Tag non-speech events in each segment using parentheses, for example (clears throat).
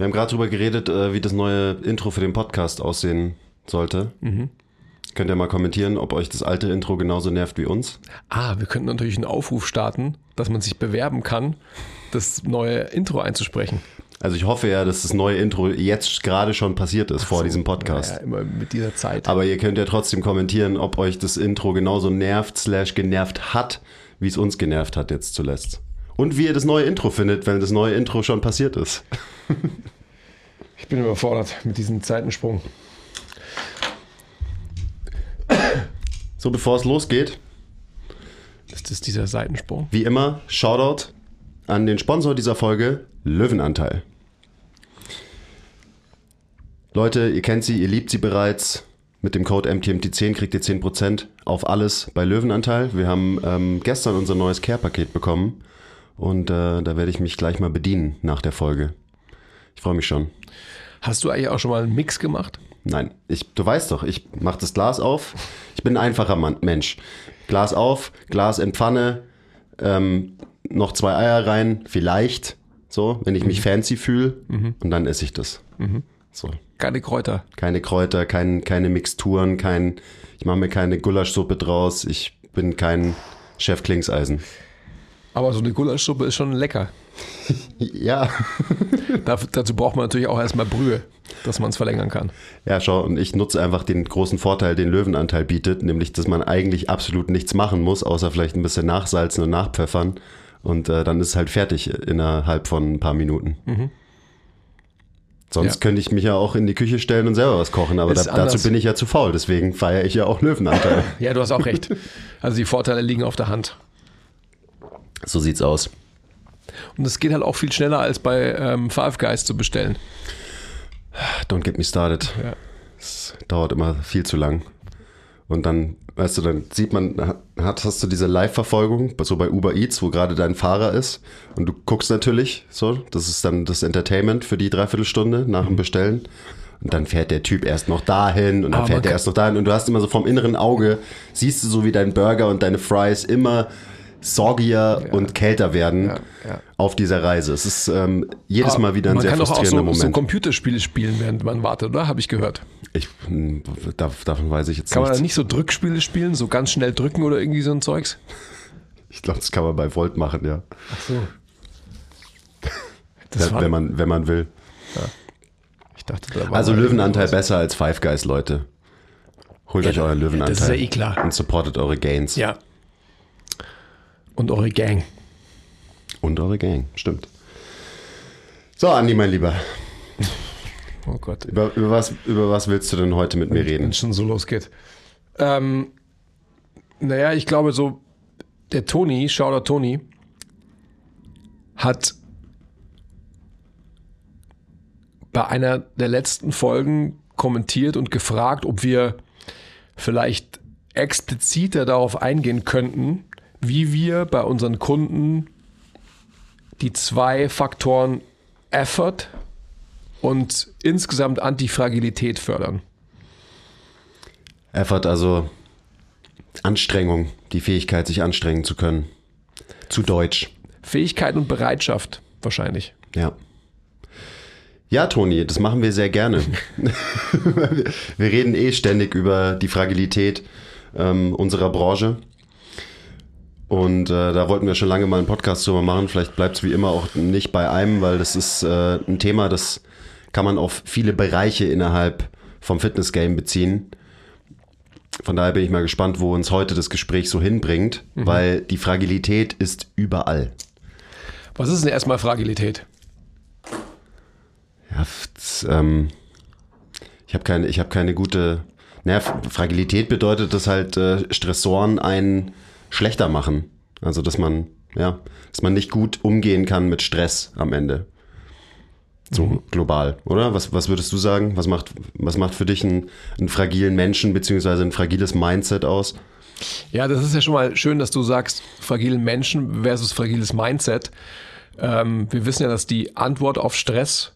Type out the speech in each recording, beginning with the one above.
Wir haben gerade drüber geredet, äh, wie das neue Intro für den Podcast aussehen sollte. Könnt ihr mal kommentieren, ob euch das alte Intro genauso nervt wie uns? Ah, wir könnten natürlich einen Aufruf starten, dass man sich bewerben kann, das neue Intro einzusprechen. Also ich hoffe ja, dass das neue Intro jetzt gerade schon passiert ist vor diesem Podcast. Ja, immer mit dieser Zeit. Aber ihr könnt ja trotzdem kommentieren, ob euch das Intro genauso nervt, slash genervt hat, wie es uns genervt hat jetzt zuletzt. Und wie ihr das neue Intro findet, wenn das neue Intro schon passiert ist. Ich bin überfordert mit diesem Zeitensprung. So, bevor es losgeht, Ist das dieser Seitensprung? wie immer, Shoutout an den Sponsor dieser Folge, Löwenanteil. Leute, ihr kennt sie, ihr liebt sie bereits. Mit dem Code MTMT10 kriegt ihr 10% auf alles bei Löwenanteil. Wir haben ähm, gestern unser neues Care-Paket bekommen und äh, da werde ich mich gleich mal bedienen nach der Folge. Ich freue mich schon. Hast du eigentlich auch schon mal einen Mix gemacht? Nein, ich, du weißt doch, ich mache das Glas auf. Ich bin ein einfacher Mann, Mensch. Glas auf, Glas in Pfanne, ähm, noch zwei Eier rein, vielleicht, so, wenn ich mich fancy fühle. Und dann esse ich das. So. Keine Kräuter. Keine Kräuter, kein, keine Mixturen, kein, ich mache mir keine Gulaschsuppe draus. Ich bin kein Chef Klingseisen. Aber so eine Gulaschsuppe ist schon lecker. (laughs) Ja. (laughs) Daf- dazu braucht man natürlich auch erstmal Brühe, dass man es verlängern kann. Ja, schau, und ich nutze einfach den großen Vorteil, den Löwenanteil bietet, nämlich, dass man eigentlich absolut nichts machen muss, außer vielleicht ein bisschen nachsalzen und nachpfeffern. Und äh, dann ist es halt fertig innerhalb von ein paar Minuten. Sonst Ja. könnte ich mich ja auch in die Küche stellen und selber was kochen, aber da, dazu bin ich ja zu faul, deswegen feiere ich ja auch Löwenanteil. (laughs) Ja, du hast auch recht. Also die Vorteile liegen auf der Hand. So sieht's aus. Und es geht halt auch viel schneller als bei ähm, Five Guys zu bestellen. Don't get me started. Ja. Es dauert immer viel zu lang. Und dann, weißt du, dann sieht man, hat, hast du diese Live-Verfolgung, so bei Uber Eats, wo gerade dein Fahrer ist. Und du guckst natürlich, so, das ist dann das Entertainment für die Dreiviertelstunde nach Mhm. dem Bestellen. Und dann fährt der Typ erst noch dahin und dann Aber fährt man der kann- erst noch dahin. Und du hast immer so vom inneren Auge, siehst du so, wie dein Burger und deine Fries immer soggier und kälter werden Ja, ja. auf dieser Reise. Es ist ähm, jedes Mal wieder ein man sehr kann doch auch frustrierender so, so Moment. Computerspiele spielen, während man wartet, oder? Habe ich gehört. Ich, hm, dav- davon weiß ich jetzt Kann man da nicht so Drückspiele spielen, so ganz schnell drücken oder irgendwie so ein Zeugs? (laughs) Ich glaube, das kann man bei Volt machen, ja. Ach so. Das wenn, man, wenn man will. ich dachte, da war Also Löwenanteil besser als Five Guys, Leute. Holt euch euren Löwenanteil. das ist ja eh klar. Und supportet eure Gains. Ja. Und eure Gang. Und eure Gang, stimmt. So, Andi, mein Lieber. Oh Gott. Über, über, was, über was willst du denn heute mit mir Wenn reden? es schon so losgeht. Ähm, naja, ich glaube so, der Toni, Shoutout Toni, hat bei einer der letzten Folgen kommentiert und gefragt, ob wir vielleicht expliziter darauf eingehen könnten, wie wir bei unseren Kunden die zwei Faktoren Effort und insgesamt Antifragilität fördern. Effort, also Anstrengung, die Fähigkeit, sich anstrengen zu können. Zu Deutsch. Fähigkeit und Bereitschaft wahrscheinlich. Ja. Ja, Toni, das machen wir sehr gerne. (laughs) wir reden eh ständig über die Fragilität ähm, unserer Branche. Und äh, da wollten wir schon lange mal einen Podcast drüber machen. Vielleicht bleibt es wie immer auch nicht bei einem, weil das ist äh, ein Thema, das kann man auf viele Bereiche innerhalb vom Fitness-Game beziehen. Von daher bin ich mal gespannt, wo uns heute das Gespräch so hinbringt, weil die Fragilität ist überall. Was ist denn erstmal Fragilität? Ja, das, ähm, ich habe keine, ich habe keine gute. Naja, Fragilität bedeutet, dass halt äh, Stressoren einen schlechter machen. Also dass man, ja, dass man nicht gut umgehen kann mit Stress am Ende. So mhm. global, oder? Was, was würdest du sagen? Was macht, was macht für dich einen, einen fragilen Menschen beziehungsweise ein fragiles Mindset aus? Ja, das ist ja schon mal schön, dass du sagst, fragilen Menschen versus fragiles Mindset. Ähm, wir wissen ja, dass die Antwort auf Stress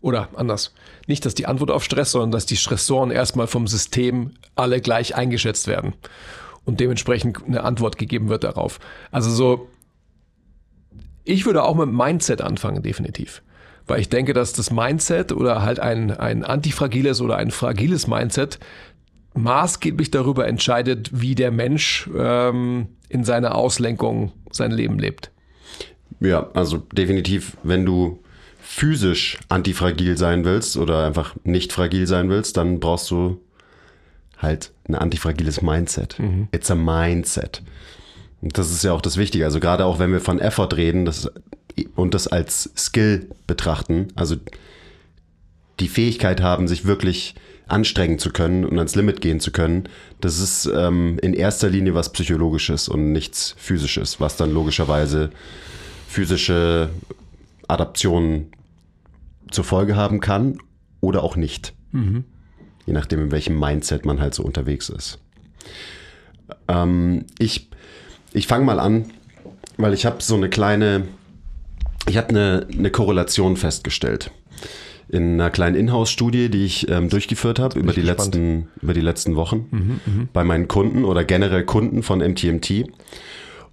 oder anders, nicht, dass die Antwort auf Stress, sondern dass die Stressoren erstmal vom System alle gleich eingeschätzt werden und dementsprechend eine Antwort gegeben wird darauf. Also so, ich würde auch mit Mindset anfangen, definitiv. Weil ich denke, dass das Mindset oder halt ein, ein antifragiles oder ein fragiles Mindset maßgeblich darüber entscheidet, wie der Mensch ähm, in seiner Auslenkung sein Leben lebt. Ja, also definitiv, wenn du physisch antifragil sein willst oder einfach nicht fragil sein willst, dann brauchst du halt ein antifragiles Mindset. Mhm. It's a Mindset. Und das ist ja auch das Wichtige. Also gerade auch wenn wir von Effort reden das, und das als Skill betrachten, also die Fähigkeit haben, sich wirklich anstrengen zu können und ans Limit gehen zu können, das ist ähm, in erster Linie was Psychologisches und nichts Physisches, was dann logischerweise physische Adaptionen zur Folge haben kann oder auch nicht. Mhm. Je nachdem, in welchem Mindset man halt so unterwegs ist. Ähm, ich ich fange mal an, weil ich habe so eine kleine, ich habe eine, eine Korrelation festgestellt in einer kleinen Inhouse-Studie, die ich ähm, durchgeführt habe über die letzten über die letzten Wochen mhm, mhm, bei meinen Kunden oder generell Kunden von MTMT.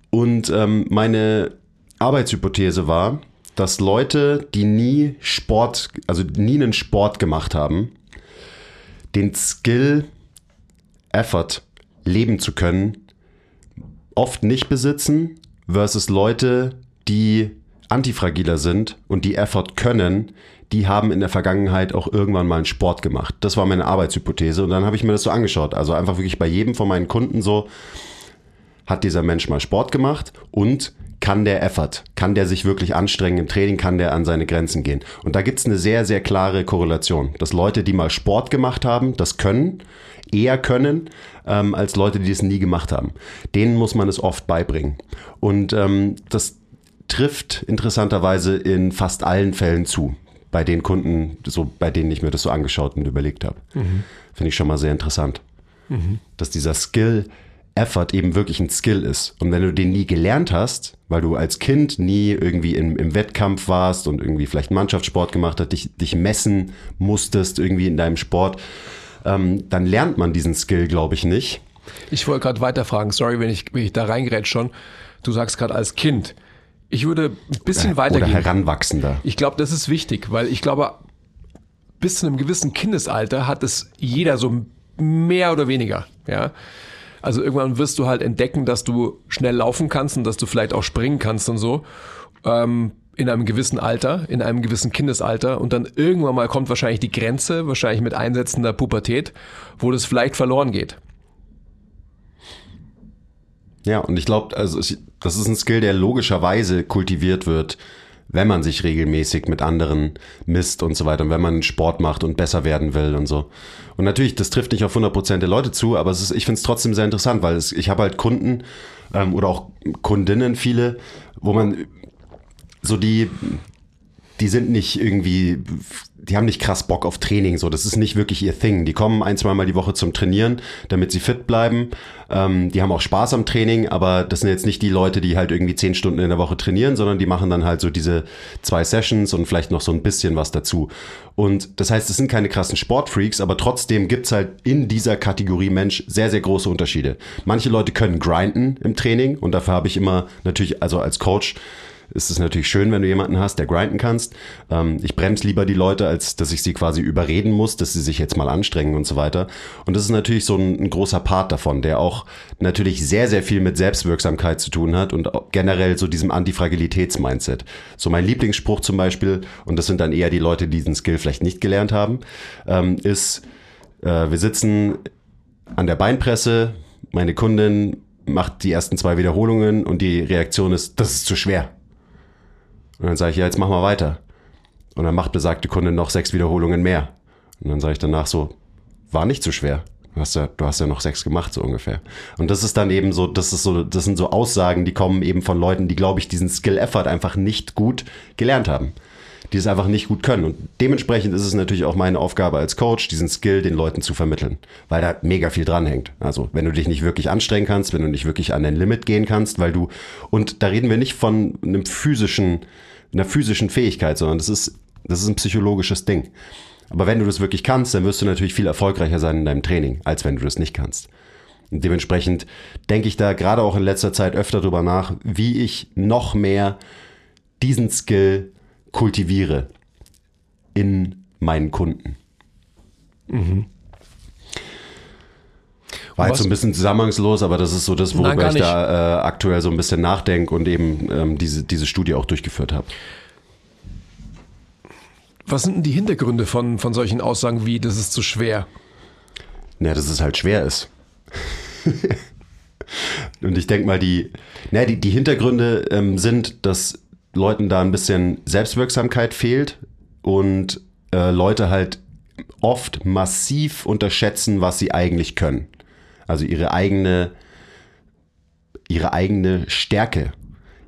Und ähm, meine Arbeitshypothese war, dass Leute, die nie Sport, also nie einen Sport gemacht haben, den Skill, Effort leben zu können, oft nicht besitzen, versus Leute, die antifragiler sind und die Effort können, die haben in der Vergangenheit auch irgendwann mal einen Sport gemacht. Das war meine Arbeitshypothese und dann habe ich mir das so angeschaut. Also einfach wirklich bei jedem von meinen Kunden so, hat dieser Mensch mal Sport gemacht und kann der Effort, kann der sich wirklich anstrengen im Training, kann der an seine Grenzen gehen. Und da gibt es eine sehr, sehr klare Korrelation, dass Leute, die mal Sport gemacht haben, das können, eher können, ähm, als Leute, die es nie gemacht haben. Denen muss man es oft beibringen. Und ähm, das trifft interessanterweise in fast allen Fällen zu. Bei den Kunden, so, bei denen ich mir das so angeschaut und überlegt habe. Mhm. Finde ich schon mal sehr interessant. Mhm. Dass dieser Skill Effort eben wirklich ein Skill ist. Und wenn du den nie gelernt hast, weil du als Kind nie irgendwie im, im Wettkampf warst und irgendwie vielleicht Mannschaftssport gemacht hast, dich, dich messen musstest irgendwie in deinem Sport, ähm, dann lernt man diesen Skill, glaube ich, nicht. Ich wollte gerade weiterfragen, sorry, wenn ich, wenn ich da reingerät schon. Du sagst gerade als Kind. Ich würde ein bisschen oder, weitergehen. Oder Heranwachsender. Ich glaube, das ist wichtig, weil ich glaube, bis zu einem gewissen Kindesalter hat es jeder so mehr oder weniger. Ja. Also irgendwann wirst du halt entdecken, dass du schnell laufen kannst und dass du vielleicht auch springen kannst und so. Ähm, in einem gewissen Alter, in einem gewissen Kindesalter und dann irgendwann mal kommt wahrscheinlich die Grenze, wahrscheinlich mit einsetzender Pubertät, wo das vielleicht verloren geht. Ja, und ich glaube, also das ist ein Skill, der logischerweise kultiviert wird, wenn man sich regelmäßig mit anderen misst und so weiter und wenn man Sport macht und besser werden will und so. Und natürlich, das trifft nicht auf 100% der Leute zu, aber ist, ich finde es trotzdem sehr interessant, weil es, ich habe halt Kunden ähm, oder auch Kundinnen viele, wo man so die, die sind nicht irgendwie die haben nicht krass Bock auf Training, so das ist nicht wirklich ihr Thing. Die kommen ein, zwei Mal die Woche zum Trainieren, damit sie fit bleiben. Ähm, die haben auch Spaß am Training, aber das sind jetzt nicht die Leute, die halt irgendwie zehn Stunden in der Woche trainieren, sondern die machen dann halt so diese zwei Sessions und vielleicht noch so ein bisschen was dazu. Und das heißt, es sind keine krassen Sportfreaks, aber trotzdem gibt's halt in dieser Kategorie Mensch sehr, sehr große Unterschiede. Manche Leute können grinden im Training und dafür habe ich immer natürlich, also als Coach, ist es natürlich schön, wenn du jemanden hast, der grinden kannst. Ähm, ich bremse lieber die Leute, als dass ich sie quasi überreden muss, dass sie sich jetzt mal anstrengen und so weiter. Und das ist natürlich so ein, ein großer Part davon, der auch natürlich sehr, sehr viel mit Selbstwirksamkeit zu tun hat und generell so diesem Antifragilitäts-Mindset. So mein Lieblingsspruch zum Beispiel, und das sind dann eher die Leute, die diesen Skill vielleicht nicht gelernt haben, ähm, ist, äh, wir sitzen an der Beinpresse, meine Kundin macht die ersten zwei Wiederholungen und die Reaktion ist, das ist zu schwer. Und dann sage ich, ja, jetzt mach mal weiter. Und dann macht besagte Kunde noch sechs Wiederholungen mehr. Und dann sage ich danach so, war nicht so schwer. Du hast, ja, du hast ja noch sechs gemacht, so ungefähr. Und das ist dann eben so, das ist so, das sind so Aussagen, die kommen eben von Leuten, die, glaube ich, diesen Skill-Effort einfach nicht gut gelernt haben. Die es einfach nicht gut können. Und dementsprechend ist es natürlich auch meine Aufgabe als Coach, diesen Skill den Leuten zu vermitteln. Weil da mega viel dranhängt. Also, wenn du dich nicht wirklich anstrengen kannst, wenn du nicht wirklich an dein Limit gehen kannst, weil du, und da reden wir nicht von einem physischen, einer physischen Fähigkeit, sondern das ist, das ist ein psychologisches Ding. Aber wenn du das wirklich kannst, dann wirst du natürlich viel erfolgreicher sein in deinem Training, als wenn du das nicht kannst. Und dementsprechend denke ich da gerade auch in letzter Zeit öfter drüber nach, wie ich noch mehr diesen Skill kultiviere in meinen Kunden. Mhm. War jetzt so ein bisschen zusammenhangslos, aber das ist so das, worüber Nein, ich da äh, aktuell so ein bisschen nachdenke und eben ähm, diese, diese Studie auch durchgeführt habe. Was sind denn die Hintergründe von, von solchen Aussagen wie, das ist zu schwer? Na, dass es halt schwer ist. (laughs) Und ich denke mal, die, na, die, die Hintergründe ähm, sind, dass Leuten da ein bisschen Selbstwirksamkeit fehlt und äh, Leute halt oft massiv unterschätzen, was sie eigentlich können. Also ihre eigene, ihre eigene Stärke,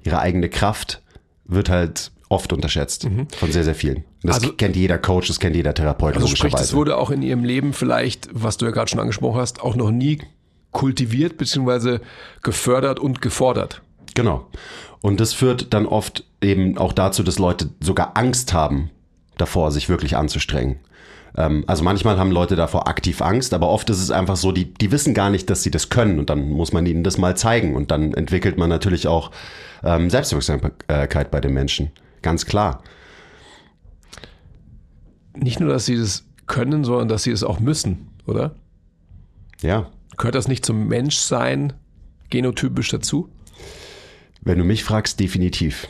ihre eigene Kraft wird halt oft unterschätzt mhm. von sehr, sehr vielen. Das also, kennt jeder Coach, das kennt jeder Therapeut. Also sprich, das wurde auch in ihrem Leben vielleicht, was du ja gerade schon angesprochen hast, auch noch nie kultiviert bzw. gefördert und gefordert. Genau. Und das führt dann oft eben auch dazu, dass Leute sogar Angst haben davor, sich wirklich anzustrengen. Ähm, also manchmal haben Leute davor aktiv Angst, aber oft ist es einfach so, die, die wissen gar nicht, dass sie das können und dann muss man ihnen das mal zeigen und dann entwickelt man natürlich auch ähm, Selbstwirksamkeit bei den Menschen. Ganz klar. Nicht nur, dass sie das können, sondern dass sie es auch müssen, oder? Ja. Gehört das nicht zum Menschsein genotypisch dazu? Wenn du mich fragst, definitiv.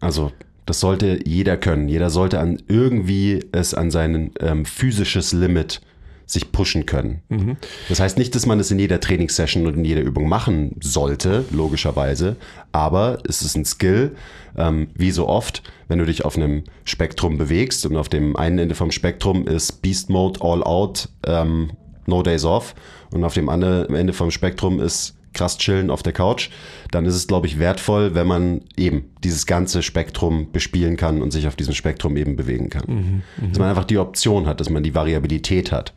Also das sollte jeder können. Jeder sollte an irgendwie es an sein ähm, physisches Limit sich pushen können. Mhm. Das heißt nicht, dass man es in jeder Trainingssession und in jeder Übung machen sollte, logischerweise, aber es ist ein Skill, ähm, wie so oft, wenn du dich auf einem Spektrum bewegst und auf dem einen Ende vom Spektrum ist Beast Mode All Out, ähm, No Days Off und auf dem anderen Ende vom Spektrum ist krass chillen auf der Couch, dann ist es, glaube ich, wertvoll, wenn man eben dieses ganze Spektrum bespielen kann und sich auf diesem Spektrum eben bewegen kann. Mhm, mh. Dass man einfach die Option hat, dass man die Variabilität hat.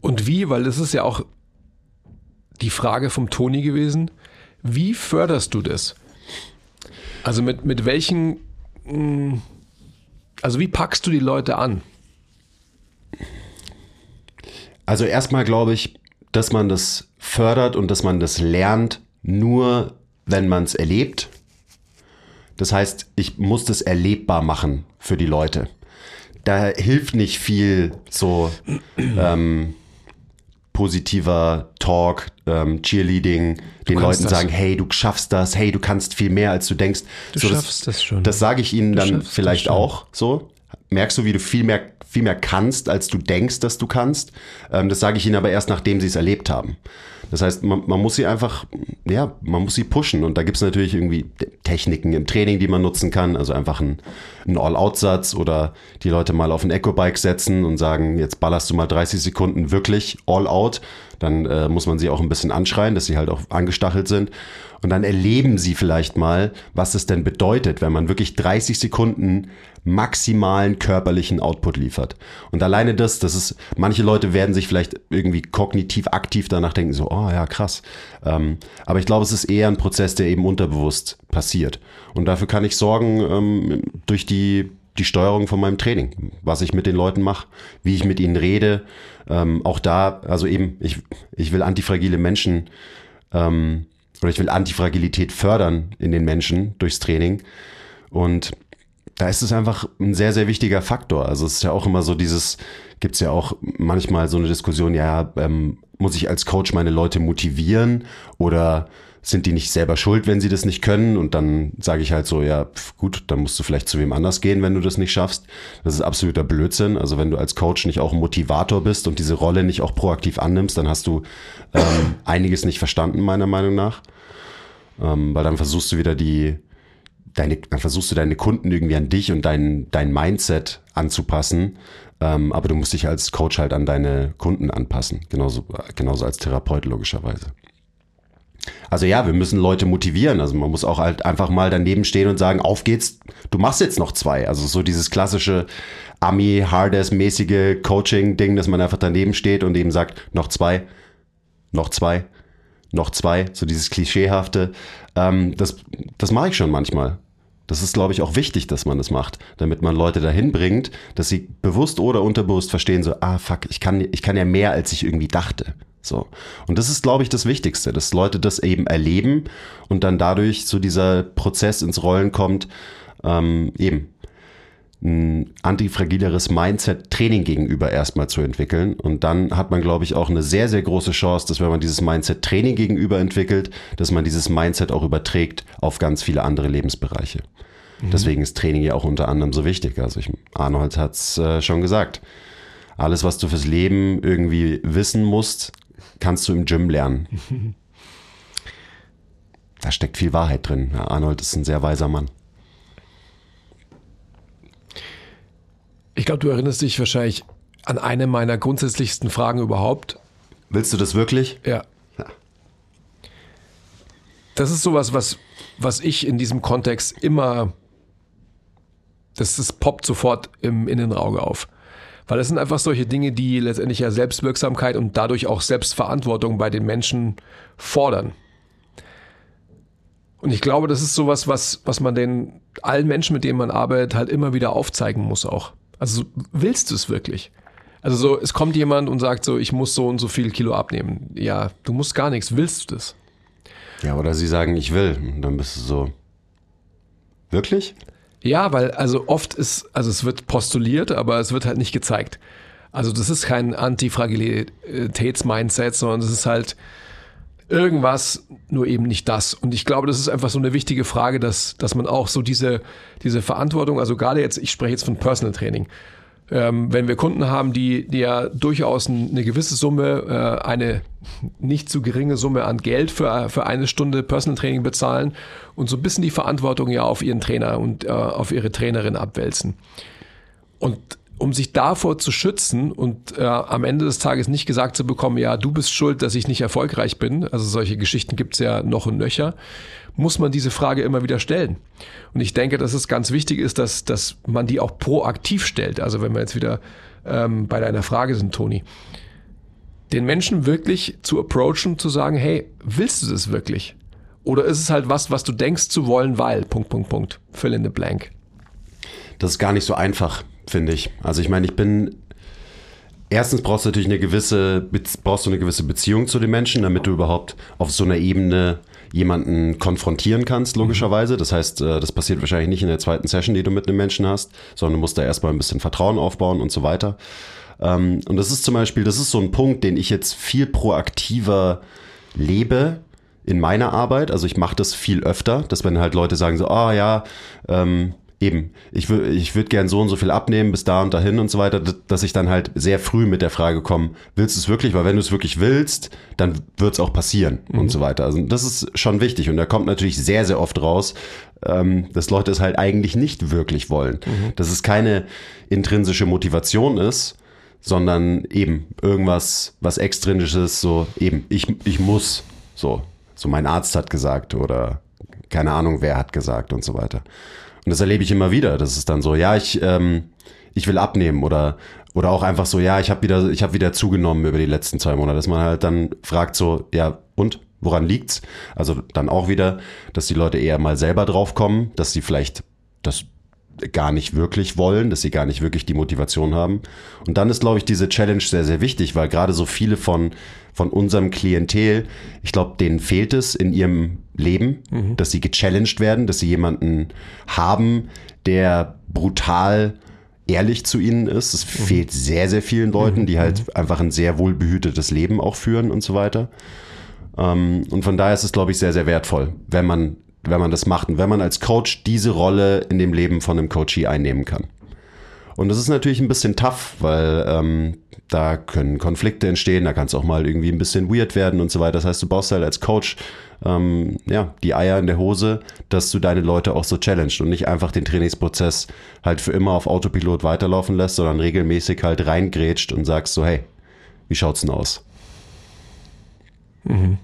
Und wie, weil das ist ja auch die Frage vom Toni gewesen, wie förderst du das? Also mit, mit welchen, hm, also wie packst du die Leute an? Also erstmal glaube ich, dass man das fördert und dass man das lernt, nur wenn man es erlebt. Das heißt, ich muss das erlebbar machen für die Leute. Da hilft nicht viel so (clears throat) ähm, positiver Talk, ähm, Cheerleading, du den Leuten das. sagen, hey, du schaffst das, hey, du kannst viel mehr, als du denkst. Du so, schaffst das, das schon. Das sage ich ihnen du dann vielleicht auch so. Merkst du, wie du viel mehr, viel mehr kannst, als du denkst, dass du kannst. Ähm, das sage ich ihnen aber erst, nachdem sie es erlebt haben. Das heißt, man, man muss sie einfach, ja, man muss sie pushen. Und da gibt es natürlich irgendwie Techniken im Training, die man nutzen kann. Also einfach ein, All-Out-Satz oder die Leute mal auf ein Eco-Bike setzen und sagen, jetzt ballerst du mal 30 Sekunden wirklich All-Out. Dann äh, muss man sie auch ein bisschen anschreien, dass sie halt auch angestachelt sind. Und dann erleben sie vielleicht mal, was es denn bedeutet, wenn man wirklich 30 Sekunden maximalen körperlichen Output liefert. Und alleine das, das ist, manche Leute werden sich vielleicht irgendwie kognitiv aktiv danach denken, so, oh ja, krass. Ähm, aber ich glaube, es ist eher ein Prozess, der eben unterbewusst passiert. Und dafür kann ich sorgen ähm, durch die, die Steuerung von meinem Training, was ich mit den Leuten mache, wie ich mit ihnen rede. Ähm, auch da, also eben, ich, ich will antifragile Menschen ähm, oder ich will Antifragilität fördern in den Menschen durchs Training. Und da ist es einfach ein sehr, sehr wichtiger Faktor. Also es ist ja auch immer so dieses, gibt es ja auch manchmal so eine Diskussion, ja, ähm, muss ich als Coach meine Leute motivieren oder sind die nicht selber schuld, wenn sie das nicht können? Und dann sage ich halt so, ja, gut, dann musst du vielleicht zu wem anders gehen, wenn du das nicht schaffst. Das ist absoluter Blödsinn. Also wenn du als Coach nicht auch Motivator bist und diese Rolle nicht auch proaktiv annimmst, dann hast du ähm, einiges nicht verstanden, meiner Meinung nach. Ähm, weil dann versuchst du wieder die, deine, dann versuchst du deine Kunden irgendwie an dich und dein, dein Mindset anzupassen. Ähm, aber du musst dich als Coach halt an deine Kunden anpassen. Genauso, genauso als Therapeut logischerweise. Also ja, wir müssen Leute motivieren. Also man muss auch halt einfach mal daneben stehen und sagen, auf geht's, du machst jetzt noch zwei. Also so dieses klassische Ami Hardest mäßige Coaching Ding, dass man einfach daneben steht und eben sagt, noch zwei, noch zwei, noch zwei, so dieses klischeehafte. Ähm, das das mache ich schon manchmal. Das ist, glaube ich, auch wichtig, dass man das macht, damit man Leute dahin bringt, dass sie bewusst oder unterbewusst verstehen, so, ah, fuck, ich kann, ich kann ja mehr, als ich irgendwie dachte. So. Und das ist, glaube ich, das Wichtigste, dass Leute das eben erleben und dann dadurch so dieser Prozess ins Rollen kommt, ähm, eben ein antifragileres Mindset Training gegenüber erstmal zu entwickeln. Und dann hat man, glaube ich, auch eine sehr, sehr große Chance, dass wenn man dieses Mindset Training gegenüber entwickelt, dass man dieses Mindset auch überträgt auf ganz viele andere Lebensbereiche. Mhm. Deswegen ist Training ja auch unter anderem so wichtig. Also ich, Arnold hat es äh, schon gesagt. Alles, was du fürs Leben irgendwie wissen musst, kannst du im Gym lernen. (laughs) da steckt viel Wahrheit drin. Ja, Arnold ist ein sehr weiser Mann. Ich glaube, du erinnerst dich wahrscheinlich an eine meiner grundsätzlichsten Fragen überhaupt. Willst du das wirklich? Ja. ja. Das ist sowas, was, was ich in diesem Kontext immer, das, das poppt sofort im Innenauge auf. Weil das sind einfach solche Dinge, die letztendlich ja Selbstwirksamkeit und dadurch auch Selbstverantwortung bei den Menschen fordern. Und ich glaube, das ist sowas, was, was man den allen Menschen, mit denen man arbeitet, halt immer wieder aufzeigen muss auch. Also willst du es wirklich? Also so, es kommt jemand und sagt so, ich muss so und so viel Kilo abnehmen. Ja, du musst gar nichts. Willst du das? Ja, oder sie sagen, ich will. Und dann bist du so, wirklich? Ja, weil also oft ist, also es wird postuliert, aber es wird halt nicht gezeigt. Also das ist kein Antifragilitäts-Mindset, sondern es ist halt irgendwas, nur eben nicht das. Und ich glaube, das ist einfach so eine wichtige Frage, dass, dass man auch so diese, diese Verantwortung, also gerade jetzt, ich spreche jetzt von Personal Training, ähm, wenn wir Kunden haben, die, die ja durchaus eine gewisse Summe, äh, eine nicht zu geringe Summe an Geld für, für eine Stunde Personal Training bezahlen und so ein bisschen die Verantwortung ja auf ihren Trainer und äh, auf ihre Trainerin abwälzen. Und um sich davor zu schützen und äh, am Ende des Tages nicht gesagt zu bekommen, ja, du bist schuld, dass ich nicht erfolgreich bin, also solche Geschichten gibt's ja noch und nöcher, muss man diese Frage immer wieder stellen. Und ich denke, dass es ganz wichtig ist, dass, dass man die auch proaktiv stellt. Also wenn wir jetzt wieder ähm, bei deiner Frage sind, Toni, den Menschen wirklich zu approachen, zu sagen, hey, willst du das wirklich? Oder ist es halt was, was du denkst zu wollen, weil, Punkt, Punkt, Punkt, fill in the blank. Das ist gar nicht so einfach finde ich. Also ich meine, ich bin erstens brauchst du natürlich eine gewisse, brauchst du eine gewisse Beziehung zu den Menschen, damit du überhaupt auf so einer Ebene jemanden konfrontieren kannst, logischerweise. Das heißt, äh, das passiert wahrscheinlich nicht in der zweiten Session, die du mit einem Menschen hast, sondern du musst da erstmal ein bisschen Vertrauen aufbauen und so weiter. Ähm, und das ist zum Beispiel, das ist so ein Punkt, den ich jetzt viel proaktiver lebe in meiner Arbeit. Also ich mache das viel öfter, dass wenn halt Leute sagen so, ah oh, ja, ähm, eben, ich würde ich würd gern so und so viel abnehmen bis da und dahin und so weiter, dass ich dann halt sehr früh mit der Frage komme, willst du es wirklich? Weil wenn du es wirklich willst, dann wird es auch passieren mhm. und so weiter. Also das ist schon wichtig und da kommt natürlich sehr, sehr oft raus, ähm, dass Leute es halt eigentlich nicht wirklich wollen. Mhm. Dass es keine intrinsische Motivation ist, sondern eben irgendwas, was extrinsisches, so eben, ich, ich muss, so, so mein Arzt hat gesagt oder keine Ahnung, wer hat gesagt und so weiter. Und das erlebe ich immer wieder. Das ist dann so, ja, ich, ähm, ich will abnehmen oder, oder auch einfach so, ja, ich habe wieder, ich wieder zugenommen über die letzten zwei Monate, dass man halt dann fragt so, ja, und? Woran liegt's? Also dann auch wieder, dass die Leute eher mal selber draufkommen, dass sie vielleicht das gar nicht wirklich wollen, dass sie gar nicht wirklich die Motivation haben. Und dann ist, glaube ich, diese Challenge sehr, sehr wichtig, weil gerade so viele von, von unserem Klientel, ich glaube, denen fehlt es in ihrem Leben, mhm. dass sie gechallenged werden, dass sie jemanden haben, der brutal ehrlich zu ihnen ist. Es mhm. fehlt sehr, sehr vielen Leuten, die halt mhm. einfach ein sehr wohlbehütetes Leben auch führen und so weiter. Ähm, und von daher ist es, glaube ich, sehr, sehr wertvoll, wenn man wenn man das macht und wenn man als Coach diese Rolle in dem Leben von einem Coachee einnehmen kann. Und das ist natürlich ein bisschen tough, weil ähm, da können Konflikte entstehen, da kann es auch mal irgendwie ein bisschen weird werden und so weiter. Das heißt, du baust halt als Coach ähm, ja, die Eier in der Hose, dass du deine Leute auch so challenged und nicht einfach den Trainingsprozess halt für immer auf Autopilot weiterlaufen lässt, sondern regelmäßig halt reingrätscht und sagst so, hey, wie schaut's denn aus? Mhm.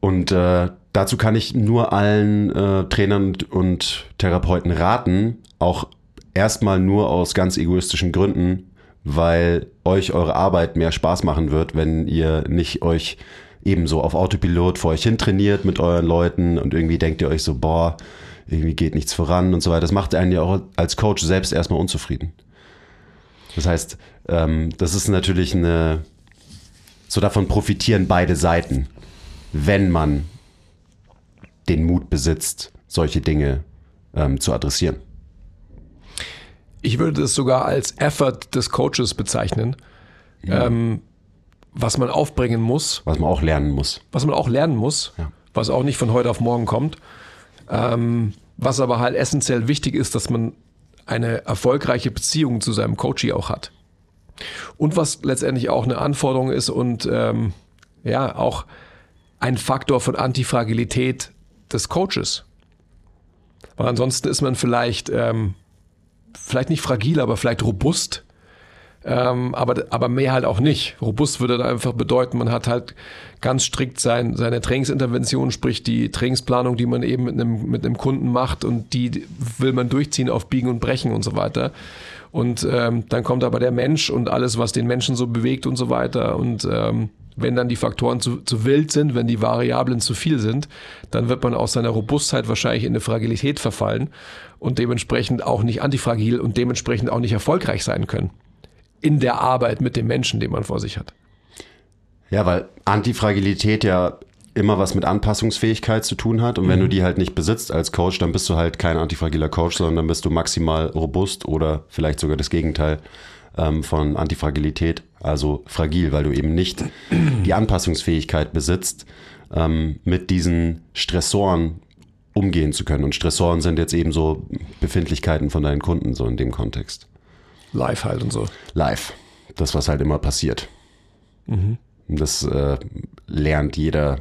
Und äh, dazu kann ich nur allen äh, Trainern und, Therapeuten raten, auch erstmal nur aus ganz egoistischen Gründen, weil euch eure Arbeit mehr Spaß machen wird, wenn ihr nicht euch ebenso auf Autopilot vor euch hin trainiert mit euren Leuten und irgendwie denkt ihr euch so, boah, irgendwie geht nichts voran und so weiter. Das macht einen ja auch als Coach selbst erstmal unzufrieden. Das heißt, ähm, das ist natürlich eine, so davon profitieren beide Seiten, wenn man den Mut besitzt, solche Dinge ähm, zu adressieren. Ich würde das sogar als Effort des Coaches bezeichnen, ja. ähm, was man aufbringen muss. Was man auch lernen muss. Was man auch lernen muss, ja. was auch nicht von heute auf morgen kommt. Ähm, was aber halt essentiell wichtig ist, dass man eine erfolgreiche Beziehung zu seinem Coachie auch hat. Und was letztendlich auch eine Anforderung ist und ähm, ja, auch ein Faktor von Antifragilität des Coaches. Weil ansonsten ist man vielleicht, ähm, vielleicht nicht fragil, aber vielleicht robust. Ähm, aber, aber mehr halt auch nicht. Robust würde dann einfach bedeuten, man hat halt ganz strikt sein, seine Trainingsintervention, sprich die Trainingsplanung, die man eben mit einem, mit einem Kunden macht und die will man durchziehen auf Biegen und Brechen und so weiter. Und ähm, dann kommt aber der Mensch und alles, was den Menschen so bewegt und so weiter. Und ähm, wenn dann die Faktoren zu, zu wild sind, wenn die Variablen zu viel sind, dann wird man aus seiner Robustheit wahrscheinlich in eine Fragilität verfallen und dementsprechend auch nicht antifragil und dementsprechend auch nicht erfolgreich sein können in der Arbeit mit dem Menschen, den man vor sich hat. Ja, weil Antifragilität ja immer was mit Anpassungsfähigkeit zu tun hat. Und mhm. wenn du die halt nicht besitzt als Coach, dann bist du halt kein antifragiler Coach, sondern dann bist du maximal robust oder vielleicht sogar das Gegenteil ähm, von Antifragilität, also fragil, weil du eben nicht die Anpassungsfähigkeit besitzt, ähm, mit diesen Stressoren umgehen zu können. Und Stressoren sind jetzt eben so Befindlichkeiten von deinen Kunden, so in dem Kontext. Live halt und so. Live. Das, was halt immer passiert. Mhm. Das äh, lernt jeder,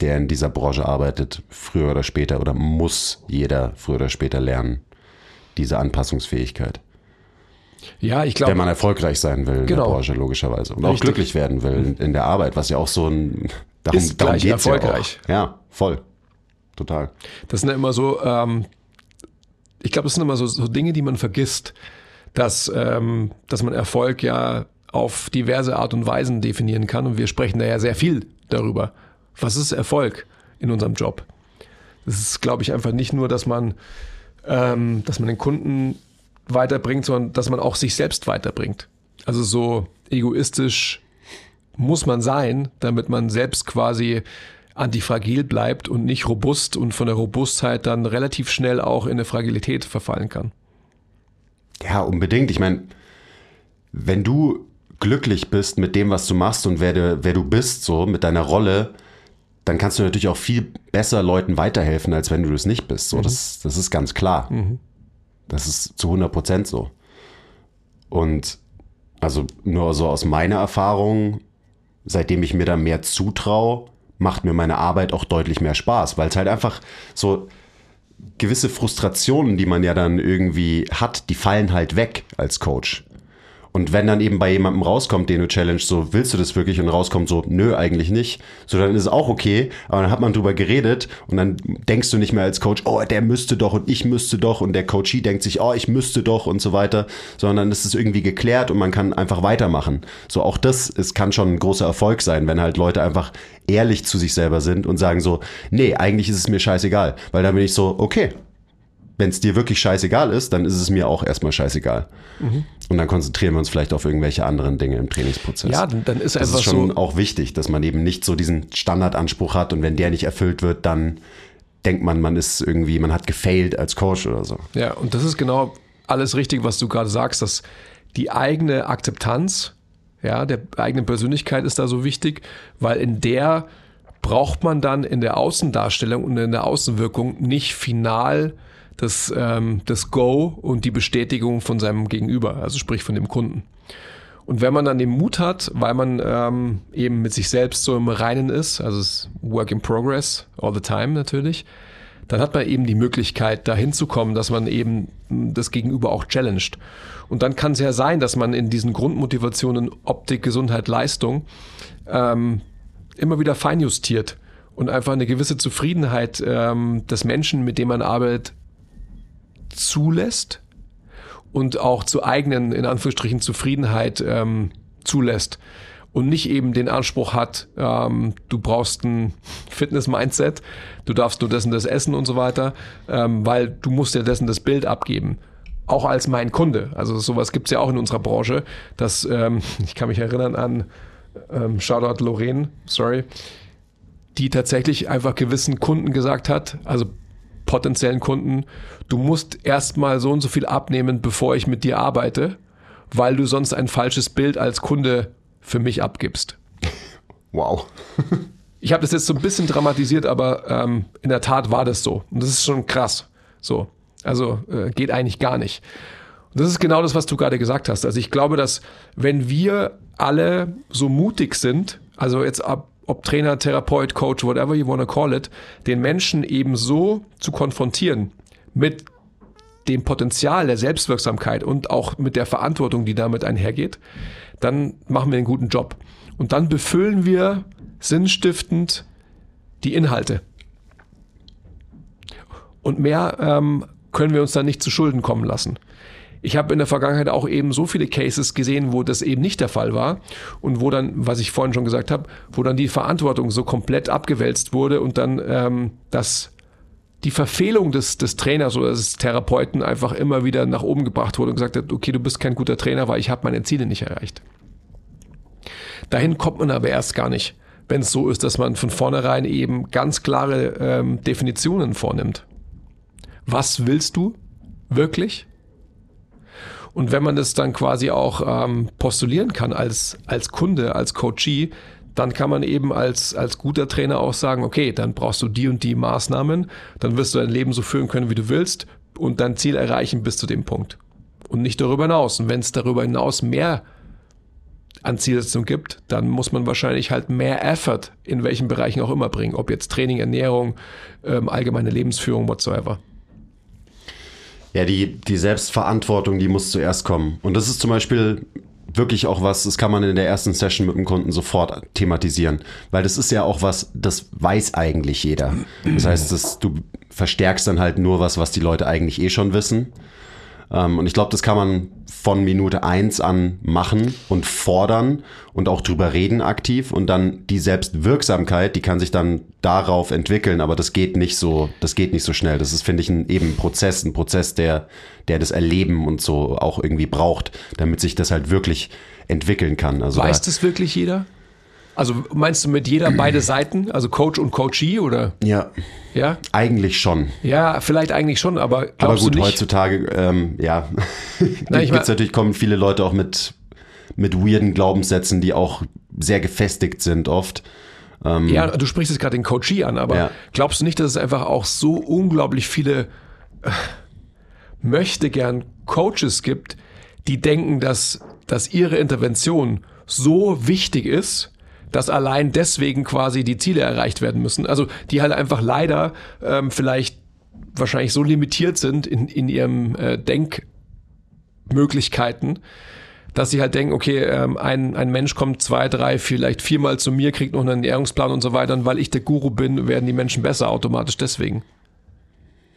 der in dieser Branche arbeitet, früher oder später oder muss jeder früher oder später lernen, diese Anpassungsfähigkeit. Ja, ich glaube. Wenn man erfolgreich sein will in genau. der Branche, logischerweise. Und Richtig. auch glücklich werden will in, in, der Arbeit, was ja auch so ein. Darum, ist darum geht's erfolgreich. Ja, ja, voll. Total. Das sind ja immer so, ähm, ich glaube, das sind immer so, so Dinge, die man vergisst, dass, ähm, dass man Erfolg ja auf diverse Art und Weisen definieren kann. Und wir sprechen da ja sehr viel darüber. Was ist Erfolg in unserem Job? Das ist, glaube ich, einfach nicht nur, dass man, ähm, dass man den Kunden weiterbringt, sondern dass man auch sich selbst weiterbringt. Also so egoistisch muss man sein, damit man selbst quasi antifragil bleibt und nicht robust und von der Robustheit dann relativ schnell auch in eine Fragilität verfallen kann. Ja, unbedingt. Ich meine, wenn du glücklich bist mit dem, was du machst und wer du, wer du bist, so mit deiner Rolle, dann kannst du natürlich auch viel besser Leuten weiterhelfen, als wenn du das nicht bist. So, mhm. das, das ist ganz klar. Mhm. Das ist zu 100 Prozent so. Und also nur so aus meiner Erfahrung, seitdem ich mir da mehr zutraue, macht mir meine Arbeit auch deutlich mehr Spaß, weil es halt einfach so gewisse Frustrationen, die man ja dann irgendwie hat, die fallen halt weg als Coach. Und wenn dann eben bei jemandem rauskommt, den du challenge, so willst du das wirklich? Und rauskommt so, nö, eigentlich nicht, so dann ist es auch okay, aber dann hat man drüber geredet und dann denkst du nicht mehr als Coach, oh, der müsste doch und ich müsste doch. Und der Coachie denkt sich, oh, ich müsste doch und so weiter, sondern dann ist es irgendwie geklärt und man kann einfach weitermachen. So auch das ist, kann schon ein großer Erfolg sein, wenn halt Leute einfach ehrlich zu sich selber sind und sagen so, nee, eigentlich ist es mir scheißegal, weil dann bin ich so, okay, wenn es dir wirklich scheißegal ist, dann ist es mir auch erstmal scheißegal. Mhm. Und dann konzentrieren wir uns vielleicht auf irgendwelche anderen Dinge im Trainingsprozess. Ja, dann ist das einfach ist schon so auch wichtig, dass man eben nicht so diesen Standardanspruch hat und wenn der nicht erfüllt wird, dann denkt man, man ist irgendwie, man hat gefailt als Coach oder so. Ja, und das ist genau alles richtig, was du gerade sagst, dass die eigene Akzeptanz, ja, der eigenen Persönlichkeit ist da so wichtig, weil in der braucht man dann in der Außendarstellung und in der Außenwirkung nicht final das, ähm, das Go und die Bestätigung von seinem Gegenüber, also sprich von dem Kunden. Und wenn man dann den Mut hat, weil man ähm, eben mit sich selbst so im Reinen ist, also es ist Work in Progress, all the time natürlich, dann hat man eben die Möglichkeit, dahin zu kommen, dass man eben das Gegenüber auch challenged. Und dann kann es ja sein, dass man in diesen Grundmotivationen Optik, Gesundheit, Leistung ähm, immer wieder feinjustiert und einfach eine gewisse Zufriedenheit ähm, des Menschen, mit dem man arbeitet, zulässt und auch zu eigenen, in Anführungsstrichen, Zufriedenheit ähm, zulässt und nicht eben den Anspruch hat, ähm, du brauchst ein Fitness-Mindset, du darfst nur dessen das essen und so weiter, ähm, weil du musst ja dessen das Bild abgeben. Auch als mein Kunde. Also sowas gibt's ja auch in unserer Branche, dass, ähm, (laughs) ich kann mich erinnern an ähm, Shoutout Lorraine, sorry, die tatsächlich einfach gewissen Kunden gesagt hat, also potenziellen Kunden, du musst erstmal so und so viel abnehmen, bevor ich mit dir arbeite, weil du sonst ein falsches Bild als Kunde für mich abgibst. (laughs) Wow. (laughs) ich habe das jetzt so ein bisschen dramatisiert, aber ähm, in der Tat war das so. Und das ist schon krass. So. Also äh, geht eigentlich gar nicht. Und das ist genau das, was du gerade gesagt hast. Also ich glaube, dass wenn wir alle so mutig sind, also jetzt ab, ob Trainer, Therapeut, Coach, whatever you want to call it, den Menschen eben so zu konfrontieren mit dem Potenzial der Selbstwirksamkeit und auch mit der Verantwortung, die damit einhergeht, dann machen wir einen guten Job. Und dann befüllen wir sinnstiftend die Inhalte. Und mehr ähm, können wir uns dann nicht zu Schulden kommen lassen. Ich habe in der Vergangenheit auch eben so viele Cases gesehen, wo das eben nicht der Fall war und wo dann, was ich vorhin schon gesagt habe, wo dann die Verantwortung so komplett abgewälzt wurde und dann ähm, das die Verfehlung des, des Trainers oder des Therapeuten einfach immer wieder nach oben gebracht wurde und gesagt hat, okay, du bist kein guter Trainer, weil ich habe meine Ziele nicht erreicht. Dahin kommt man aber erst gar nicht, wenn es so ist, dass man von vornherein eben ganz klare ähm, Definitionen vornimmt. Was willst du wirklich? Und wenn man das dann quasi auch ähm, postulieren kann als, als Kunde, als Coachee, dann kann man eben als, als guter Trainer auch sagen, okay, dann brauchst du die und die Maßnahmen, dann wirst du dein Leben so führen können, wie du willst und dein Ziel erreichen bis zu dem Punkt. Und nicht darüber hinaus. Und wenn es darüber hinaus mehr an Zielsetzung gibt, dann muss man wahrscheinlich halt mehr Effort in welchen Bereichen auch immer bringen. Ob jetzt Training, Ernährung, ähm, allgemeine Lebensführung, whatsoever. Ja, die, die Selbstverantwortung, die muss zuerst kommen. Und das ist zum Beispiel wirklich auch was, das kann man in der ersten Session mit dem Kunden sofort thematisieren. Weil das ist ja auch was, das weiß eigentlich jeder. Das heißt, dass du verstärkst dann halt nur was, was die Leute eigentlich eh schon wissen. Ähm, und ich glaube, das kann man von Minute eins an machen und fordern und auch drüber reden aktiv und dann die Selbstwirksamkeit, die kann sich dann darauf entwickeln, aber das geht nicht so, das geht nicht so schnell. Das ist, finde ich, ein eben Prozess, ein Prozess, der, der das Erleben und so auch irgendwie braucht, damit sich das halt wirklich entwickeln kann. Also Weiß das wirklich jeder? Also meinst du mit jeder beide Seiten, also Coach und Coachee oder? Ja. Ja? Eigentlich schon. Ja, vielleicht eigentlich schon, aber glaubst Aber gut, du nicht? heutzutage, ähm, ja, Na, ich mein- natürlich, kommen viele Leute auch mit, mit weirden Glaubenssätzen, die auch sehr gefestigt sind oft. Ja, du sprichst jetzt gerade den Coachee an, aber Ja. glaubst du nicht, dass es einfach auch so unglaublich viele äh, möchte gern Coaches gibt, die denken, dass, dass ihre Intervention so wichtig ist, dass allein deswegen quasi die Ziele erreicht werden müssen. Also die halt einfach leider ähm, vielleicht wahrscheinlich so limitiert sind in, in ihrem äh, Denkmöglichkeiten, dass sie halt denken, okay, ähm, ein, ein Mensch kommt zwei, drei, vielleicht viermal zu mir, kriegt noch einen Ernährungsplan und so weiter. Und weil ich der Guru bin, werden die Menschen besser automatisch deswegen.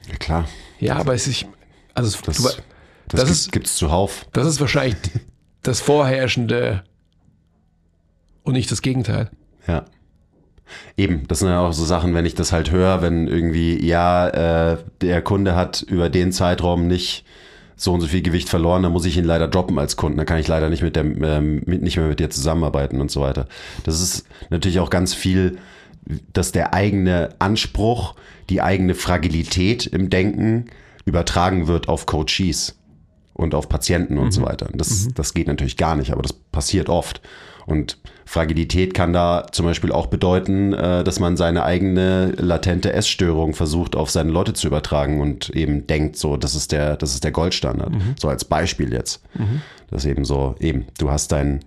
Ja, klar. Ja, aber es ist, also Das, du, das, das gibt, ist- gibt's zuhauf. das ist wahrscheinlich (laughs) das Vorherrschende und nicht das Gegenteil. Ja. Eben, das sind ja auch so Sachen, wenn ich das halt höre, wenn irgendwie, ja, äh, der Kunde hat über den Zeitraum nicht so und so viel Gewicht verloren, dann muss ich ihn leider droppen als Kunden. Dann kann ich leider nicht mit dem, ähm, mit, nicht mehr mit dir zusammenarbeiten und so weiter. Das ist natürlich auch ganz viel, dass der eigene Anspruch, die eigene Fragilität im Denken übertragen wird auf Coaches. und auf Patienten und so weiter. Das, das geht natürlich gar nicht, aber das passiert oft. Und Fragilität kann da zum Beispiel auch bedeuten, äh, dass man seine eigene latente Essstörung versucht, auf seine Leute zu übertragen und eben denkt, so, das ist der, das ist der Goldstandard. So als Beispiel jetzt. Das ist eben so, eben, du hast dein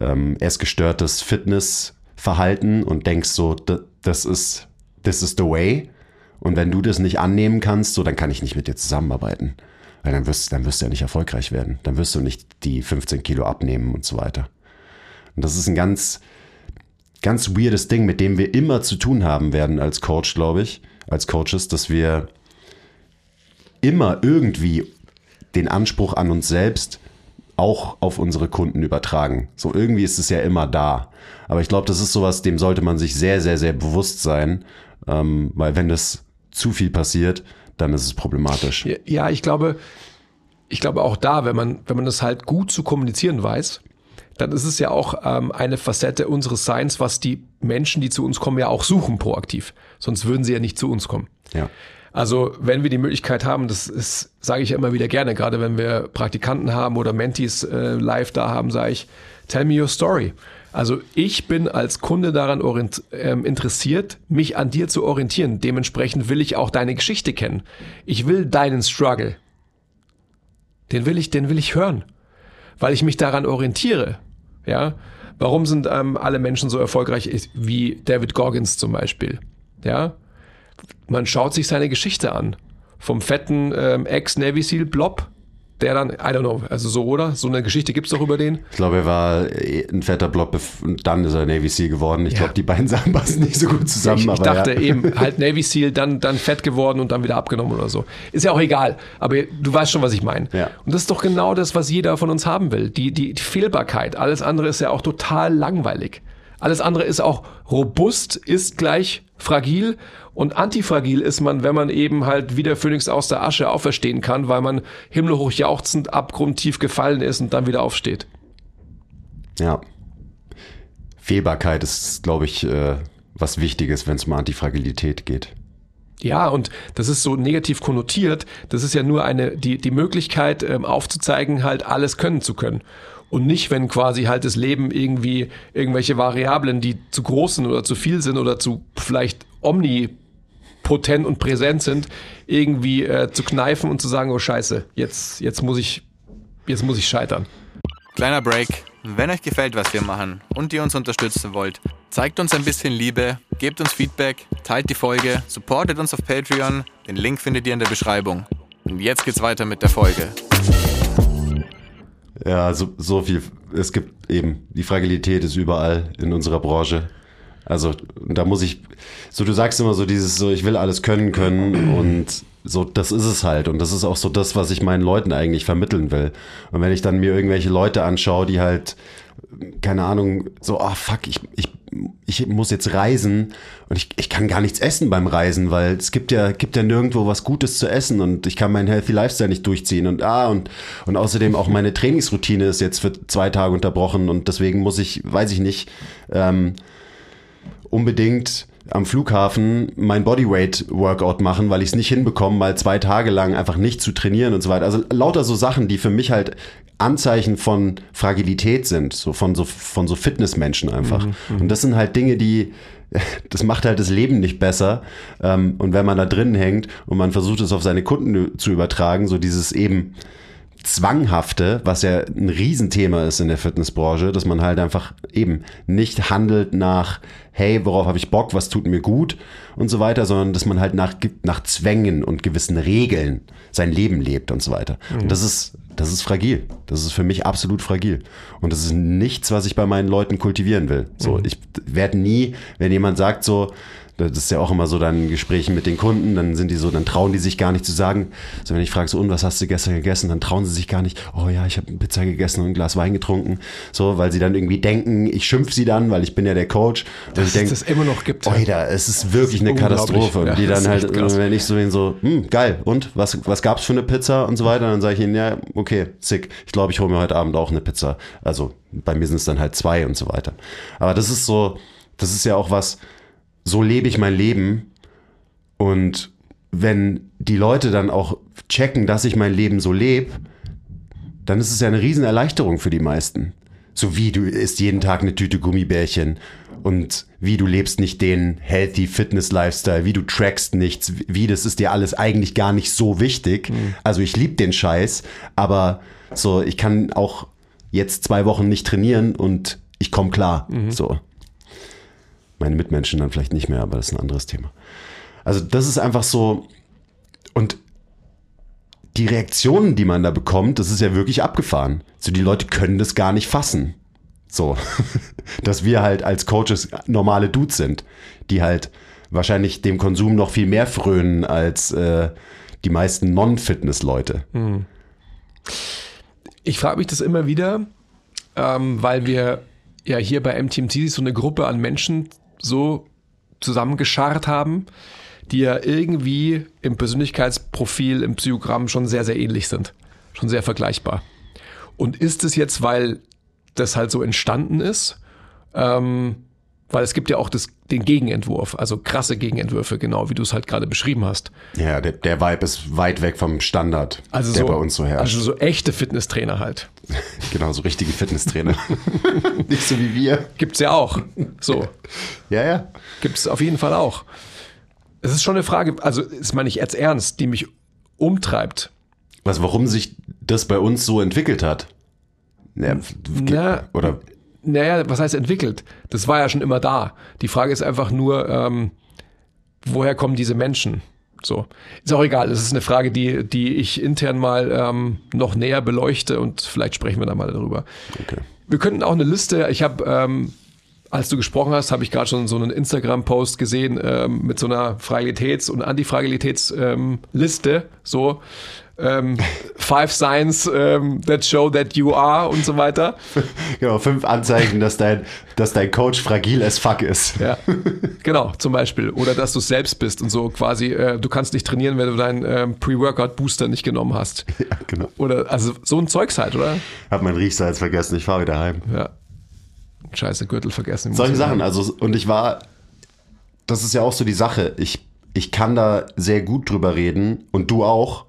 ähm, essgestörtes Fitnessverhalten und denkst so, "D- das ist, this is the way. Und wenn du das nicht annehmen kannst, so, dann kann ich nicht mit dir zusammenarbeiten. Weil dann wirst, dann wirst du ja nicht erfolgreich werden. Dann wirst du nicht die 15 Kilo abnehmen und so weiter. Und das ist ein ganz, ganz weirdes Ding, mit dem wir immer zu tun haben werden als Coach, glaube ich, als Coaches, dass wir immer irgendwie den Anspruch an uns selbst auch auf unsere Kunden übertragen. So irgendwie ist es ja immer da. Aber ich glaube, das ist sowas, dem sollte man sich sehr, sehr, sehr bewusst sein, ähm, weil wenn das zu viel passiert, dann ist es problematisch. Ja, ich glaube, ich glaube auch da, wenn man, wenn man das halt gut zu kommunizieren weiß, dann ist es ja auch ähm, eine Facette unseres Seins, was die Menschen, die zu uns kommen, ja auch suchen proaktiv. Sonst würden sie ja nicht zu uns kommen. Ja. Also wenn wir die Möglichkeit haben, das ist, sage ich ja immer wieder gerne, gerade wenn wir Praktikanten haben oder Mentees äh, live da haben, sage ich, tell me your story. Also ich bin als Kunde daran orient, ähm, interessiert, mich an dir zu orientieren. Dementsprechend will ich auch deine Geschichte kennen. Ich will deinen Struggle. Den will ich, den will ich hören, weil ich mich daran orientiere. Ja, warum sind ähm, alle Menschen so erfolgreich wie David Goggins zum Beispiel? Ja, man schaut sich seine Geschichte an. Vom fetten ähm, Ex-Navy SEAL Blob, der dann, I don't know, also so, oder? So eine Geschichte gibt's doch über den. Ich glaube, er war eh ein fetter Blob und dann ist er Navy SEAL geworden. Ich Ja. glaube, die beiden Sachen passen (laughs) nicht so gut zusammen. Ich, ich aber dachte ja. eben, (laughs) halt Navy SEAL, dann, dann fett geworden und dann wieder abgenommen oder so. Ist ja auch egal, aber du weißt schon, was ich meine. Ja. Und das ist doch genau das, was jeder von uns haben will. Die, die, die Fehlbarkeit. Alles andere ist ja auch total langweilig. Alles andere ist auch robust, ist gleich fragil und antifragil ist man, wenn man eben halt wie der Phönix aus der Asche auferstehen kann, weil man himmelhoch jauchzend abgrundtief gefallen ist und dann wieder aufsteht. Ja. Fehlbarkeit ist, glaube ich, äh, was Wichtiges, wenn es um Antifragilität geht. Ja, und das ist so negativ konnotiert. Das ist ja nur eine, die, die Möglichkeit ähm, aufzuzeigen, halt alles können zu können. Und nicht, wenn quasi halt das Leben irgendwie irgendwelche Variablen, die zu groß sind oder zu viel sind oder zu vielleicht omnipotent und präsent sind, irgendwie äh, zu kneifen und zu sagen, oh Scheiße, jetzt, jetzt muss ich, jetzt muss ich scheitern. Kleiner Break. Wenn euch gefällt, was wir machen und ihr uns unterstützen wollt, zeigt uns ein bisschen Liebe, gebt uns Feedback, teilt die Folge, supportet uns auf Patreon. Den Link findet ihr in der Beschreibung. Und jetzt geht's weiter mit der Folge. Ja, so, so viel. Es gibt eben, die Fragilität ist überall in unserer Branche. Also, da muss ich, so du sagst immer so dieses, so ich will alles können können (clears throat) und so, das ist es halt. Und das ist auch so das, was ich meinen Leuten eigentlich vermitteln will. Und wenn ich dann mir irgendwelche Leute anschaue, die halt, keine Ahnung, so, ah fuck, ich, ich, ich muss jetzt reisen und ich, ich kann gar nichts essen beim Reisen, weil es gibt ja, gibt ja nirgendwo was Gutes zu essen und ich kann meinen Healthy Lifestyle nicht durchziehen und ah, und, und außerdem auch meine Trainingsroutine ist jetzt für zwei Tage unterbrochen und deswegen muss ich, weiß ich nicht, ähm, unbedingt am Flughafen mein Bodyweight-Workout machen, weil ich es nicht hinbekomme, mal zwei Tage lang einfach nicht zu trainieren und so weiter. Also lauter so Sachen, die für mich halt Anzeichen von Fragilität sind, so von so, von so Fitnessmenschen einfach. Und das sind halt Dinge, die, (laughs) das macht halt das Leben nicht besser. Ähm, und wenn man da drin hängt und man versucht es auf seine Kunden zu übertragen, so dieses eben, Zwanghafte, was ja ein Riesenthema ist in der Fitnessbranche, dass man halt einfach eben nicht handelt nach, hey, worauf habe ich Bock, was tut mir gut und so weiter, sondern dass man halt nach, nach Zwängen und gewissen Regeln sein Leben lebt und so weiter. Und das ist, das ist fragil. Das ist für mich absolut fragil. Und das ist nichts, was ich bei meinen Leuten kultivieren will. So, ich werde nie, wenn jemand sagt so, das ist ja auch immer so dann Gesprächen mit den Kunden, dann sind die so, dann trauen die sich gar nicht zu sagen. So, wenn ich frage so, und was hast du gestern gegessen, dann trauen sie sich gar nicht, oh ja, ich habe eine Pizza gegessen und ein Glas Wein getrunken. So, weil sie dann irgendwie denken, ich schimpf sie dann, weil ich bin ja der Coach. Und Dass ich denk, es immer noch gibt. Oida, es ist wirklich eine unglaublich. Katastrophe. Und die dann ist halt, wenn ich so wen so, hm, geil, und was, was gab's für eine Pizza und so weiter, dann sage ich ihnen, ja, okay, sick. Ich glaube, ich hole mir heute Abend auch eine Pizza. Also bei mir sind es dann halt zwei und so weiter. Aber das ist so, das ist ja auch was, so lebe ich mein Leben. Und wenn die Leute dann auch checken, dass ich mein Leben so lebe, dann ist es ja eine Riesenerleichterung für die meisten. So wie du isst jeden Tag eine Tüte Gummibärchen und wie du lebst nicht den healthy Fitness Lifestyle, wie du trackst nichts, wie das ist dir alles eigentlich gar nicht so wichtig. Also ich liebe den Scheiß, aber so ich kann auch jetzt zwei Wochen nicht trainieren und ich komme klar. So meine Mitmenschen dann vielleicht nicht mehr, aber das ist ein anderes Thema. Also das ist einfach so und die Reaktionen, die man da bekommt, das ist ja wirklich abgefahren. So die Leute können das gar nicht fassen. So, (laughs) dass wir halt als Coaches normale Dudes sind, die halt wahrscheinlich dem Konsum noch viel mehr frönen als äh, die meisten Non-Fitness-Leute. Ich frage mich das immer wieder, ähm, weil wir ja hier bei MTMT so eine Gruppe an Menschen so zusammengescharrt haben, die ja irgendwie im Persönlichkeitsprofil, im Psychogramm schon sehr, sehr ähnlich sind. Schon sehr vergleichbar. Und ist es jetzt, weil das halt so entstanden ist? Ähm, weil es gibt ja auch das, den Gegenentwurf, also krasse Gegenentwürfe, genau wie du es halt gerade beschrieben hast. Ja, der, der Vibe ist weit weg vom Standard, Also der so, bei uns so herrscht. Also so echte Fitnesstrainer halt. (laughs) genau, so richtige Fitnesstrainer. (laughs) Nicht so wie wir. Gibt's ja auch. So. Ja, ja. Gibt es auf jeden Fall auch. Es ist schon eine Frage, also das meine ich jetzt ernst, die mich umtreibt. Was, warum sich das bei uns so entwickelt hat? Ja, Na, oder Naja, was heißt entwickelt? Das war ja schon immer da. Die Frage ist einfach nur, ähm, woher kommen diese Menschen? So. Ist auch egal. Es ist eine Frage, die, die ich intern mal ähm, noch näher beleuchte und vielleicht sprechen wir da mal darüber. Okay. Wir könnten auch eine Liste, ich habe, ähm, als du gesprochen hast, habe ich gerade schon so einen Instagram-Post gesehen ähm, mit so einer Fragilitäts- und Antifragilitätsliste. Ähm, so ähm, Five Signs ähm, that show that you are und so weiter. (laughs) genau, fünf Anzeichen, dass dein, dass dein Coach fragil as fuck ist. Ja, genau, zum Beispiel. Oder dass du es selbst bist und so quasi, äh, du kannst nicht trainieren, wenn du deinen ähm, Pre-Workout-Booster nicht genommen hast. (laughs) Ja, genau. Oder, also so ein Zeugs halt, oder? Hab mein Riechsalz vergessen, ich fahre wieder heim. Ja. Scheiße, Gürtel vergessen. Solche Sachen, also, und ich war, das ist ja auch so die Sache, ich, ich kann da sehr gut drüber reden und du auch,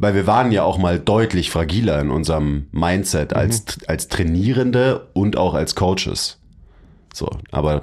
weil wir waren ja auch mal deutlich fragiler in unserem Mindset als, als Trainierende und auch als Coaches. So, aber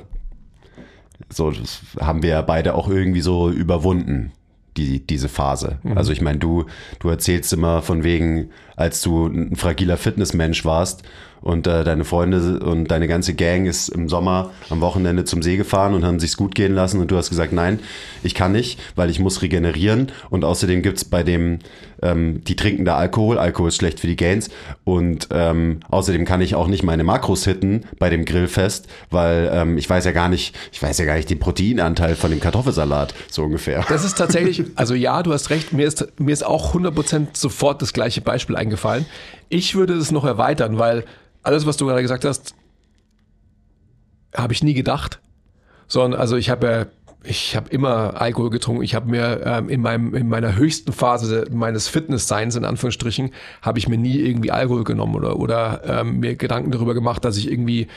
so, haben wir ja beide auch irgendwie so überwunden, die, diese Phase. Also ich meine, du, du erzählst immer von wegen, als du ein fragiler Fitnessmensch warst und äh, deine Freunde und deine ganze Gang ist im Sommer am Wochenende zum See gefahren und haben sich's gut gehen lassen und du hast gesagt, nein, ich kann nicht, weil ich muss regenerieren und außerdem gibt's bei dem, ähm, die trinken da Alkohol, Alkohol ist schlecht für die Gains und ähm, außerdem kann ich auch nicht meine Makros hitten bei dem Grillfest, weil ähm, ich weiß ja gar nicht, ich weiß ja gar nicht den Proteinanteil von dem Kartoffelsalat, so ungefähr. Das ist tatsächlich, also ja, du hast recht, mir ist, mir ist auch 100% sofort das gleiche Beispiel eingefallen. Ich würde es noch erweitern, weil alles, was du gerade gesagt hast, habe ich nie gedacht. Sondern, also ich habe ja, ich habe immer Alkohol getrunken. Ich habe mir ähm, in, meinem, in meiner höchsten Phase meines Fitness-Seins, in Anführungsstrichen, habe ich mir nie irgendwie Alkohol genommen oder, oder ähm, mir Gedanken darüber gemacht, dass ich irgendwie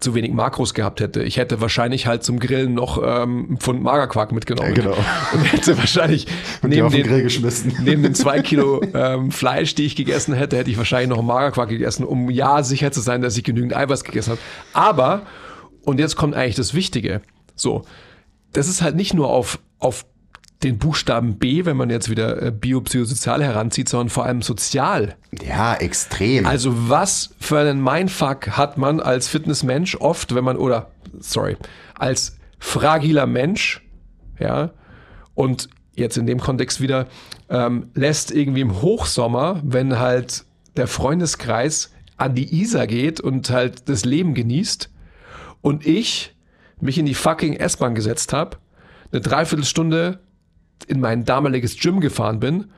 zu wenig Makros gehabt hätte. Ich hätte wahrscheinlich halt zum Grillen noch ähm, einen Pfund Magerquark mitgenommen. Ja, genau. (laughs) Und hätte wahrscheinlich Und neben auf den den, Grill geschmissen. neben den zwei (laughs) Kilo ähm, Fleisch, die ich gegessen hätte, hätte ich wahrscheinlich noch einen Magerquark gegessen, um ja sicher zu sein, dass ich genügend Eiweiß gegessen habe. Aber, und jetzt kommt eigentlich das Wichtige, so, das ist halt nicht nur auf, auf den Buchstaben B, wenn man jetzt wieder äh, biopsychosozial heranzieht, sondern vor allem sozial. Ja, extrem. Also was für einen Mindfuck hat man als Fitnessmensch oft, wenn man, oder, sorry, als fragiler Mensch, ja, und jetzt in dem Kontext wieder, ähm, lässt irgendwie im Hochsommer, wenn halt der Freundeskreis an die Isar geht und halt das Leben genießt und ich mich in die fucking S-Bahn gesetzt habe, eine Dreiviertelstunde in mein damaliges Gym gefahren bin,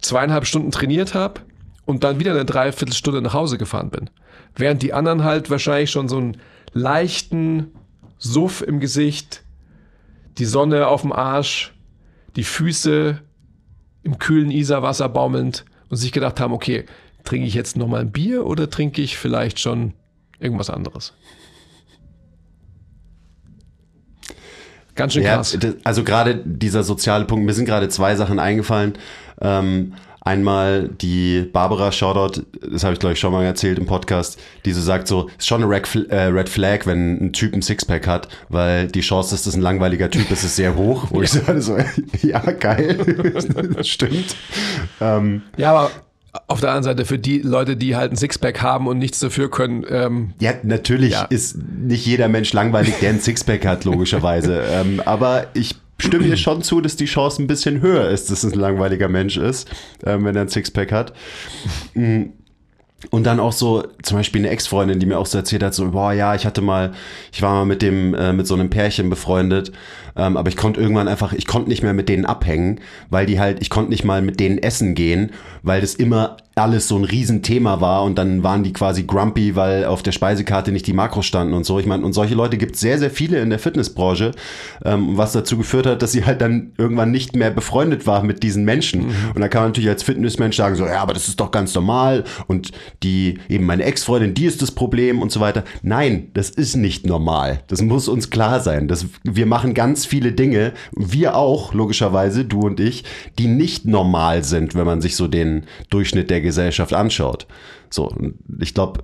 zweieinhalb Stunden trainiert habe und dann wieder eine Dreiviertelstunde nach Hause gefahren bin. Während die anderen halt wahrscheinlich schon so einen leichten Suff im Gesicht, die Sonne auf dem Arsch, die Füße im kühlen Isarwasser baumelnd und sich gedacht haben, okay, trinke ich jetzt nochmal ein Bier oder trinke ich vielleicht schon irgendwas anderes? Ganz schön Ja, krass. d- also gerade dieser soziale Punkt, mir sind gerade zwei Sachen eingefallen. Ähm, Einmal die Barbara Shoutout, das habe ich glaube ich schon mal erzählt im Podcast, die so sagt so, ist schon eine Red, äh, Red Flag, wenn ein Typ ein Sixpack hat, weil die Chance, dass das ein langweiliger Typ ist, ist sehr hoch. Wo ich sage so, (laughs) ja geil, (laughs) das stimmt. Ähm, Ja, aber auf der anderen Seite für die Leute, die halt ein Sixpack haben und nichts dafür können, ähm, Ja, natürlich Ja. ist nicht jeder Mensch langweilig, der ein Sixpack hat, logischerweise. (laughs) ähm, aber ich stimme dir schon zu, dass die Chance ein bisschen höher ist, dass es ein langweiliger Mensch ist, ähm, wenn er ein Sixpack hat. Mm. Und dann auch so, zum Beispiel eine Ex-Freundin, die mir auch so erzählt hat, so, boah, ja, ich hatte mal, ich war mal mit dem, äh, mit so einem Pärchen befreundet, ähm, aber ich konnte irgendwann einfach, ich konnte nicht mehr mit denen abhängen, weil die halt, ich konnte nicht mal mit denen essen gehen, weil das immer alles so ein Riesenthema war und dann waren die quasi grumpy, weil auf der Speisekarte nicht die Makros standen und so. Ich meine, und solche Leute gibt es sehr, sehr viele in der Fitnessbranche, ähm, was dazu geführt hat, dass sie halt dann irgendwann nicht mehr befreundet war mit diesen Menschen. Und da kann man natürlich als Fitnessmensch sagen, so, ja, aber das ist doch ganz normal und die, eben meine Ex-Freundin, die ist das Problem und so weiter. Nein, das ist nicht normal. Das muss uns klar sein. Das, wir machen ganz viele Dinge, wir auch, logischerweise, du und ich, die nicht normal sind, wenn man sich so den Durchschnitt der Gesellschaft anschaut. So, ich glaube,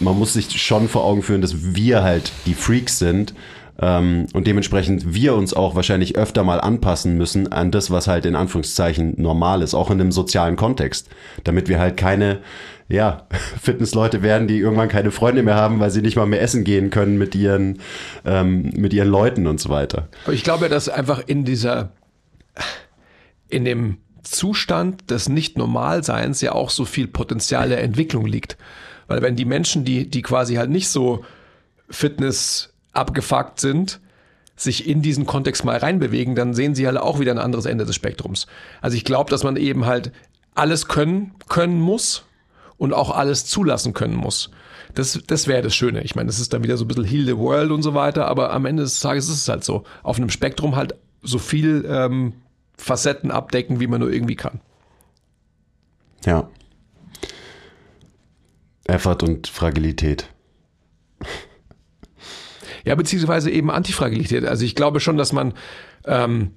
man muss sich schon vor Augen führen, dass wir halt die Freaks sind ähm, und dementsprechend wir uns auch wahrscheinlich öfter mal anpassen müssen an das, was halt in Anführungszeichen normal ist, auch in einem sozialen Kontext, damit wir halt keine ja, (laughs) Fitnessleute werden, die irgendwann keine Freunde mehr haben, weil sie nicht mal mehr essen gehen können mit ihren, ähm, mit ihren Leuten und so weiter. Ich glaube, dass einfach in dieser, in dem Zustand des Nicht-Normalseins ja auch so viel Potenzial der Entwicklung liegt. Weil wenn die Menschen, die, die quasi halt nicht so Fitness abgefuckt sind, sich in diesen Kontext mal reinbewegen, dann sehen sie halt auch wieder ein anderes Ende des Spektrums. Also ich glaube, dass man eben halt alles können, können muss und auch alles zulassen können muss. Das, das wäre das Schöne. Ich meine, das ist dann wieder so ein bisschen Heal the World und so weiter, aber am Ende des Tages ist es halt so. Auf einem Spektrum halt so viel ähm, Facetten abdecken, wie man nur irgendwie kann. Ja. Effort und Fragilität. Ja, beziehungsweise eben Antifragilität. Also ich glaube schon, dass man, ähm,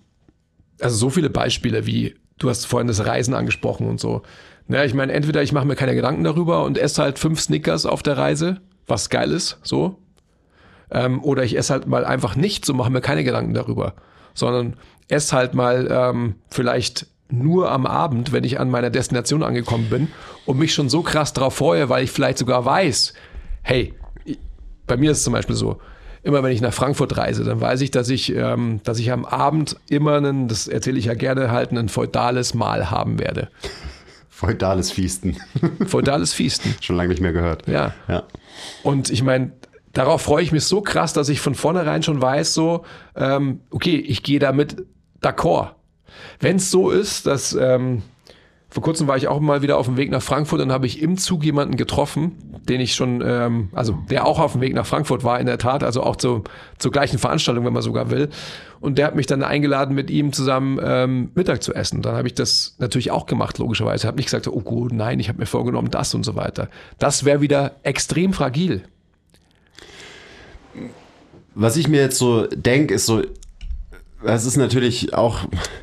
also so viele Beispiele wie, du hast vorhin das Reisen angesprochen und so. Naja, ich meine, entweder ich mache mir keine Gedanken darüber und esse halt fünf Snickers auf der Reise, was geil ist, so. Ähm, oder ich esse halt mal einfach nichts und mache mir keine Gedanken darüber, sondern esse halt mal ähm, vielleicht nur am Abend, wenn ich an meiner Destination angekommen bin und mich schon so krass drauf freue, weil ich vielleicht sogar weiß, hey, bei mir ist es zum Beispiel so, immer wenn ich nach Frankfurt reise, dann weiß ich, dass ich, ähm, dass ich am Abend immer einen, das erzähle ich ja gerne, halt ein feudales Mahl haben werde. Feudales Fiesten. (laughs) Feudales Fiesten. Schon lange nicht mehr gehört. Ja. Ja. Und ich meine, darauf freue ich mich so krass, dass ich von vornherein schon weiß, so, ähm, okay, ich gehe damit d'accord. Wenn es so ist, dass ähm, vor kurzem war ich auch mal wieder auf dem Weg nach Frankfurt und habe ich im Zug jemanden getroffen, den ich schon, ähm, also der auch auf dem Weg nach Frankfurt war in der Tat, also auch zu, zur gleichen Veranstaltung, wenn man sogar will. Und der hat mich dann eingeladen, mit ihm zusammen ähm, Mittag zu essen. Dann habe ich das natürlich auch gemacht, logischerweise. Habe nicht gesagt, oh gut, nein, ich habe mir vorgenommen, das und so weiter. Das wäre wieder extrem fragil. Was ich mir jetzt so denke, ist so, es ist natürlich auch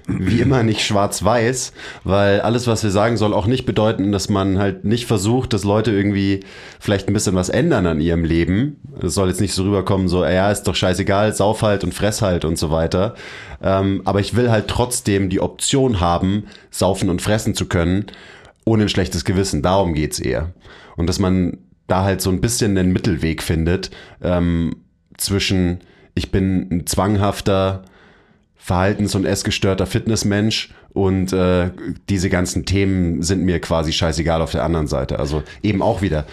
wie immer nicht schwarz-weiß, weil alles, was wir sagen, soll auch nicht bedeuten, dass man halt nicht versucht, dass Leute irgendwie vielleicht ein bisschen was ändern an ihrem Leben. Es soll jetzt nicht so rüberkommen, so, ja, ist doch scheißegal, sauf halt und fress halt und so weiter. Ähm, aber ich will halt trotzdem die Option haben, saufen und fressen zu können, ohne ein schlechtes Gewissen. Darum geht's eher. Und dass man da halt so ein bisschen einen Mittelweg findet ähm, zwischen, ich bin ein zwanghafter, verhaltens- und essgestörter Fitnessmensch und äh, diese ganzen Themen sind mir quasi scheißegal auf der anderen Seite. Also eben auch wieder,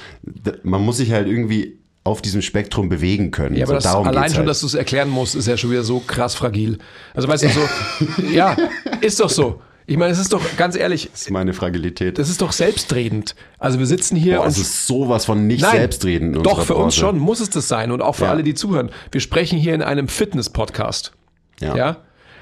man muss sich halt irgendwie auf diesem Spektrum bewegen können. Ja, aber so, allein schon, halt. dass du es erklären musst, ist ja schon wieder so krass fragil. Also weißt du, so, (laughs) ja, ist doch so. Ich meine, es ist doch, ganz ehrlich, Das ist meine Fragilität. das ist doch selbstredend. Also wir sitzen hier Boah, und es ist sowas von nicht Nein, selbstredend. Doch, für uns Branche. schon muss es das sein und auch für Ja. alle, die zuhören. Wir sprechen hier in einem Fitness-Podcast. Ja. Ja.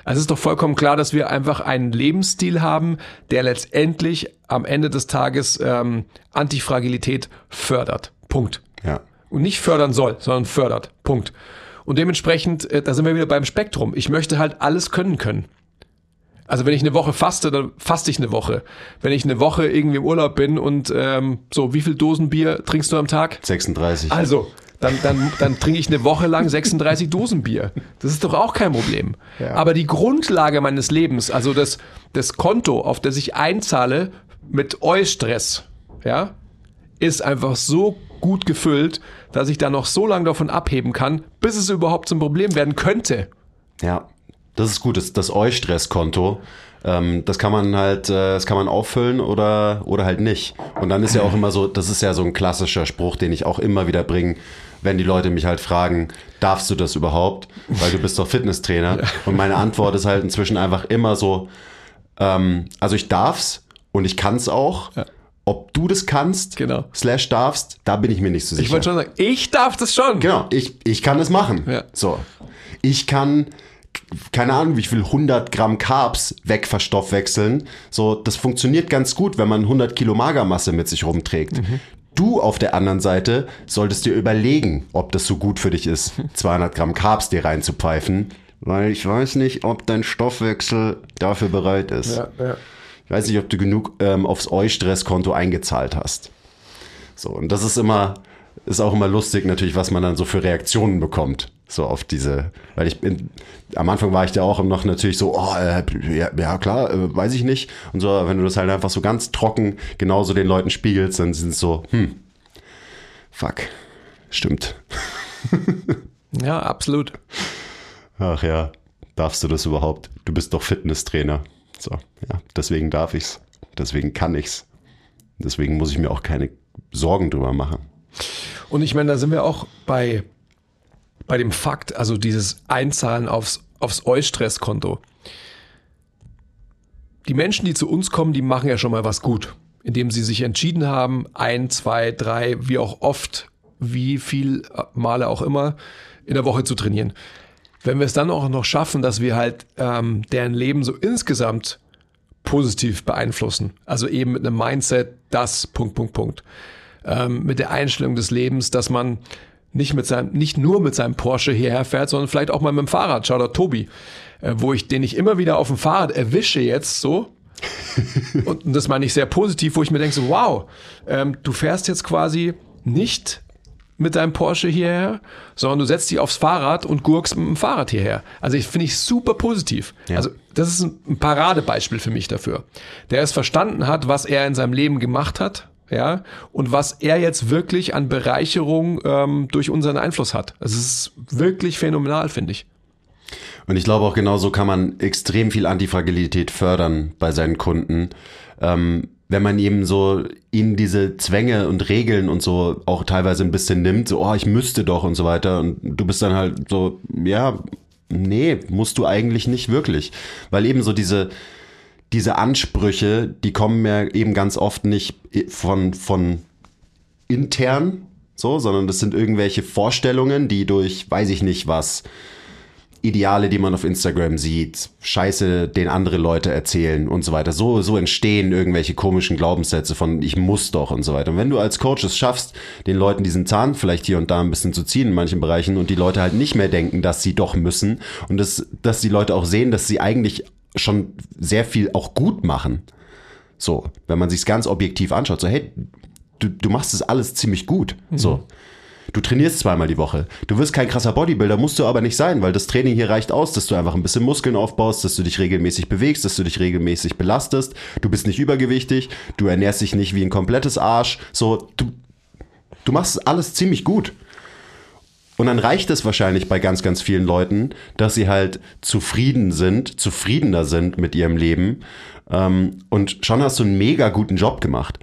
Also es ist doch vollkommen klar, dass wir einfach einen Lebensstil haben, der letztendlich am Ende des Tages ähm, Antifragilität fördert. Punkt. Ja. Und nicht fördern soll, sondern fördert. Punkt. Und dementsprechend, äh, da sind wir wieder beim Spektrum. Ich möchte halt alles können können. Also wenn ich eine Woche faste, dann faste ich eine Woche. Wenn ich eine Woche irgendwie im Urlaub bin und ähm, so, wie viel Dosen Bier trinkst du am Tag? 36. Also, dann, dann, dann trinke ich eine Woche lang 36 Dosen Bier. Das ist doch auch kein Problem. Ja. Aber die Grundlage meines Lebens, also das, das Konto, auf das ich einzahle mit Eustress, ja, ist einfach so gut gefüllt, dass ich da noch so lange davon abheben kann, bis es überhaupt zum Problem werden könnte. Ja, das ist gut. Das, das Eustresskonto, ähm, das kann man halt, äh, das kann man auffüllen oder, oder halt nicht. Und dann ist ja auch immer so, das ist ja so ein klassischer Spruch, den ich auch immer wieder bringe, wenn die Leute mich halt fragen, darfst du das überhaupt? Weil du bist doch Fitnesstrainer. Und meine Antwort ist halt inzwischen einfach immer so, ähm, also ich darf's und ich kann's auch. Ja. Ob du das kannst, Genau. slash darfst, da bin ich mir nicht so sicher. Ich wollte schon sagen, ich darf das schon. Genau, ich, ich kann es machen. Ja. So. Ich kann, keine Ahnung, wie viel 100 Gramm Carbs wegverstoffwechseln. So, das funktioniert ganz gut, wenn man 100 Kilo Magermasse mit sich rumträgt. Du auf der anderen Seite solltest dir überlegen, ob das so gut für dich ist, (laughs) 200 Gramm Carbs dir reinzupfeifen, weil ich weiß nicht, ob dein Stoffwechsel dafür bereit ist. Ja, ja. Ich weiß nicht, ob du genug ähm, aufs Eustresskonto eingezahlt hast. So, und das ist immer, ist auch immer lustig natürlich, was man dann so für Reaktionen bekommt. So auf diese, weil ich bin, am Anfang war ich da auch noch natürlich so, oh, äh, ja, ja klar, äh, weiß ich nicht. Und so, wenn du das halt einfach so ganz trocken genauso den Leuten spiegelst, dann sind es so, hm, fuck, stimmt. (laughs) ja, absolut. Ach ja, darfst du das überhaupt? Du bist doch Fitnesstrainer. So, ja, deswegen darf ich's. Deswegen kann ich's. Deswegen muss ich mir auch keine Sorgen drüber machen. Und ich meine, da sind wir auch bei, bei dem Fakt, also dieses Einzahlen aufs, aufs Eustresskonto. Die Menschen, die zu uns kommen, die machen ja schon mal was gut, indem sie sich entschieden haben, ein, zwei, drei, wie auch oft, wie viel Male auch immer, in der Woche zu trainieren. Wenn wir es dann auch noch schaffen, dass wir halt ähm, deren Leben so insgesamt positiv beeinflussen, also eben mit einem Mindset, das Punkt, Punkt, Punkt, ähm, mit der Einstellung des Lebens, dass man nicht mit seinem, nicht nur mit seinem Porsche hierher fährt, sondern vielleicht auch mal mit dem Fahrrad. Schau da Tobi, äh, wo ich den ich immer wieder auf dem Fahrrad erwische jetzt so. (laughs) und das meine ich sehr positiv, wo ich mir denke so, wow, ähm, du fährst jetzt quasi nicht mit deinem Porsche hierher, sondern du setzt dich aufs Fahrrad und gurkst mit dem Fahrrad hierher. Also ich finde ich super positiv. Ja. Also das ist ein Paradebeispiel für mich dafür. Der es verstanden hat, was er in seinem Leben gemacht hat, ja, und was er jetzt wirklich an Bereicherung ähm, durch unseren Einfluss hat. Es ist wirklich phänomenal, finde ich. Und ich glaube auch genauso kann man extrem viel Antifragilität fördern bei seinen Kunden. Ähm, wenn man eben so ihnen diese Zwänge und Regeln und so auch teilweise ein bisschen nimmt, so, oh, ich müsste doch und so weiter. Und du bist dann halt so, ja, nee, musst du eigentlich nicht wirklich. Weil eben so diese, diese Ansprüche, die kommen ja eben ganz oft nicht von, von intern, so, sondern das sind irgendwelche Vorstellungen, die durch, weiß ich nicht was, Ideale, die man auf Instagram sieht, Scheiße, den andere Leute erzählen und so weiter. So, so entstehen irgendwelche komischen Glaubenssätze von ich muss doch und so weiter. Und wenn du als Coach es schaffst, den Leuten diesen Zahn vielleicht hier und da ein bisschen zu ziehen in manchen Bereichen und die Leute halt nicht mehr denken, dass sie doch müssen und das, dass die Leute auch sehen, dass sie eigentlich schon sehr viel auch gut machen. So, wenn man sich ganz objektiv anschaut, so hey, du, du machst es alles ziemlich gut. So. Du trainierst zweimal die Woche. Du wirst kein krasser Bodybuilder, musst du aber nicht sein, weil das Training hier reicht aus, dass du einfach ein bisschen Muskeln aufbaust, dass du dich regelmäßig bewegst, dass du dich regelmäßig belastest. Du bist nicht übergewichtig, du ernährst dich nicht wie ein komplettes Arsch. So, du, du machst alles ziemlich gut. Und dann reicht es wahrscheinlich bei ganz, ganz vielen Leuten, dass sie halt zufrieden sind, zufriedener sind mit ihrem Leben. Ähm, und schon hast du einen mega guten Job gemacht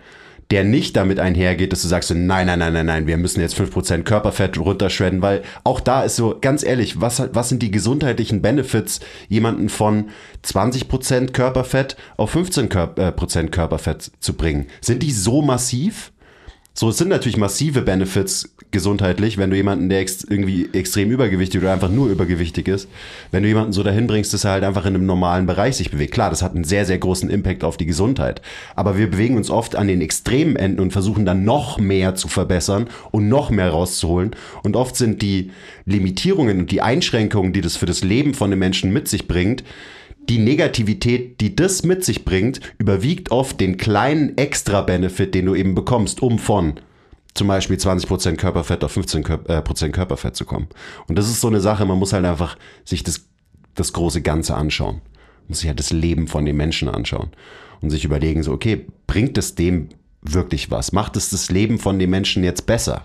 der nicht damit einhergeht, dass du sagst, nein, nein, nein, nein, nein, wir müssen jetzt 5% Körperfett runterschredden, weil auch da ist so, ganz ehrlich, was, was sind die gesundheitlichen Benefits, jemanden von 20% Körperfett auf 15% Kör äh, Körperfett zu bringen? Sind die so massiv? So, es sind natürlich massive Benefits gesundheitlich, wenn du jemanden, der ex irgendwie extrem übergewichtig oder einfach nur übergewichtig ist, wenn du jemanden so dahin bringst, dass er halt einfach in einem normalen Bereich sich bewegt. Klar, das hat einen sehr, sehr großen Impact auf die Gesundheit. Aber wir bewegen uns oft an den extremen Enden und versuchen dann noch mehr zu verbessern und noch mehr rauszuholen. Und oft sind die Limitierungen und die Einschränkungen, die das für das Leben von den Menschen mit sich bringt, die Negativität, die das mit sich bringt, überwiegt oft den kleinen Extra-Benefit, den du eben bekommst, um von zum Beispiel 20% Körperfett auf 15% äh, Körperfett zu kommen. Und das ist so eine Sache, man muss halt einfach sich das, das große Ganze anschauen. Man muss sich halt das Leben von den Menschen anschauen und sich überlegen, so, okay, bringt es dem wirklich was? Macht es das Leben von den Menschen jetzt besser?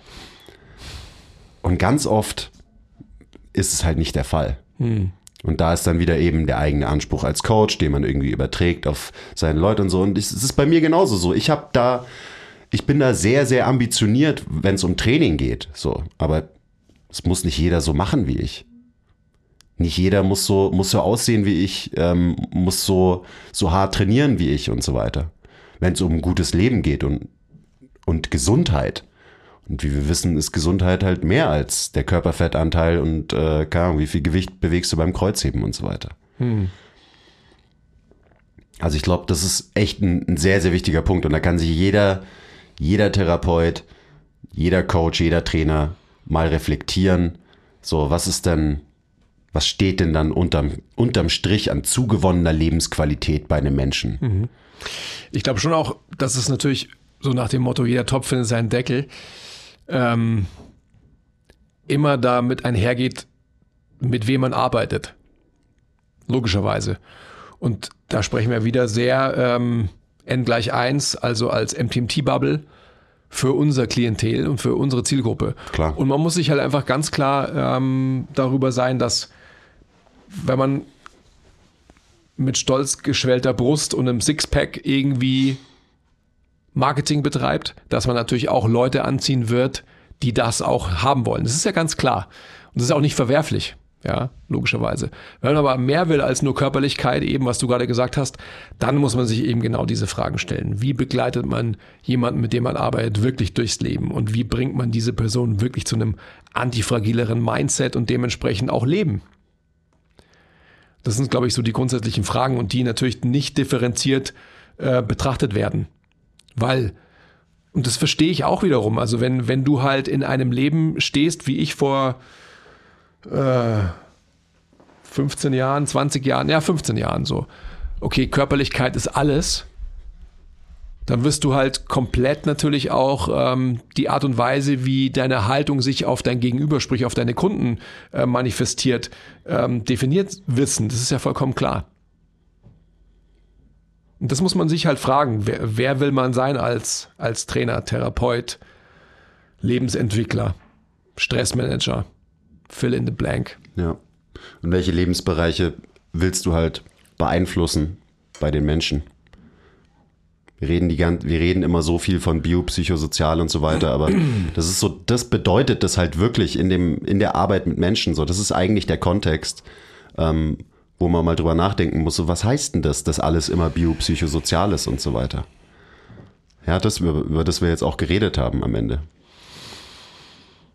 Und ganz oft ist es halt nicht der Fall. Hm. Und da ist dann wieder eben der eigene Anspruch als Coach, den man irgendwie überträgt auf seine Leute und so. Und es ist bei mir genauso so. Ich habe da, ich bin da sehr, sehr ambitioniert, wenn es um Training geht. So, aber es muss nicht jeder so machen wie ich. Nicht jeder muss so, muss so aussehen wie ich, ähm, muss so, so hart trainieren wie ich und so weiter. Wenn es um ein gutes Leben geht und, und Gesundheit. Und wie wir wissen, ist Gesundheit halt mehr als der Körperfettanteil und äh, keine Ahnung, wie viel Gewicht bewegst du beim Kreuzheben und so weiter. Hm. Also ich glaube, das ist echt ein, ein, sehr, sehr wichtiger Punkt. Und da kann sich jeder, jeder Therapeut, jeder Coach, jeder Trainer mal reflektieren. So, was ist denn, was steht denn dann unterm, unterm Strich an zugewonnener Lebensqualität bei einem Menschen? Mhm. Ich glaube schon auch, dass es natürlich so nach dem Motto, jeder Topf findet seinen Deckel, ähm, immer damit einhergeht, mit wem man arbeitet. Logischerweise. Und da sprechen wir wieder sehr ähm, n gleich 1, also als MTMT-Bubble für unser Klientel und für unsere Zielgruppe. Klar. Und man muss sich halt einfach ganz klar ähm, darüber sein, dass wenn man mit stolz geschwellter Brust und einem Sixpack irgendwie Marketing betreibt, dass man natürlich auch Leute anziehen wird, die das auch haben wollen. Das ist ja ganz klar. Und das ist auch nicht verwerflich. Ja, logischerweise. Wenn man aber mehr will als nur Körperlichkeit, eben was du gerade gesagt hast, dann muss man sich eben genau diese Fragen stellen. Wie begleitet man jemanden, mit dem man arbeitet, wirklich durchs Leben? Und wie bringt man diese Person wirklich zu einem antifragileren Mindset und dementsprechend auch Leben? Das sind, glaube ich, so die grundsätzlichen Fragen und die natürlich nicht differenziert äh, betrachtet werden. Weil, und das verstehe ich auch wiederum, also wenn, wenn du halt in einem Leben stehst, wie ich vor äh, 15 Jahren, 20 Jahren, ja 15 Jahren so, okay, Körperlichkeit ist alles, dann wirst du halt komplett natürlich auch ähm, die Art und Weise, wie deine Haltung sich auf dein Gegenüber, sprich auf deine Kunden äh, manifestiert, ähm, definiert wissen. Das ist ja vollkommen klar. Und das muss man sich halt fragen. Wer, wer will man sein als, als Trainer, Therapeut, Lebensentwickler, Stressmanager? Fill in the blank. Ja. Und welche Lebensbereiche willst du halt beeinflussen bei den Menschen? Wir reden, die, wir reden immer so viel von biopsychosozial und so weiter, aber (clears throat) das ist so, das bedeutet das halt wirklich in, dem, in der Arbeit mit Menschen so. Das ist eigentlich der Kontext, ähm, wo man mal drüber nachdenken muss, so was heißt denn das, dass alles immer biopsychosozial ist und so weiter. Ja, das, über, über das wir jetzt auch geredet haben am Ende.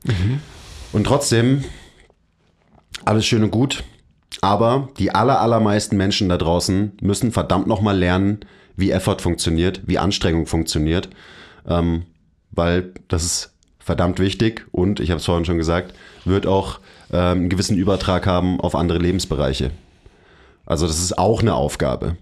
Mhm. Und trotzdem, alles schön und gut, aber die aller, allermeisten Menschen da draußen müssen verdammt nochmal lernen, wie Effort funktioniert, wie Anstrengung funktioniert, ähm, weil das ist verdammt wichtig und, ich habe es vorhin schon gesagt, wird auch ähm, einen gewissen Übertrag haben auf andere Lebensbereiche. Also das ist auch eine Aufgabe.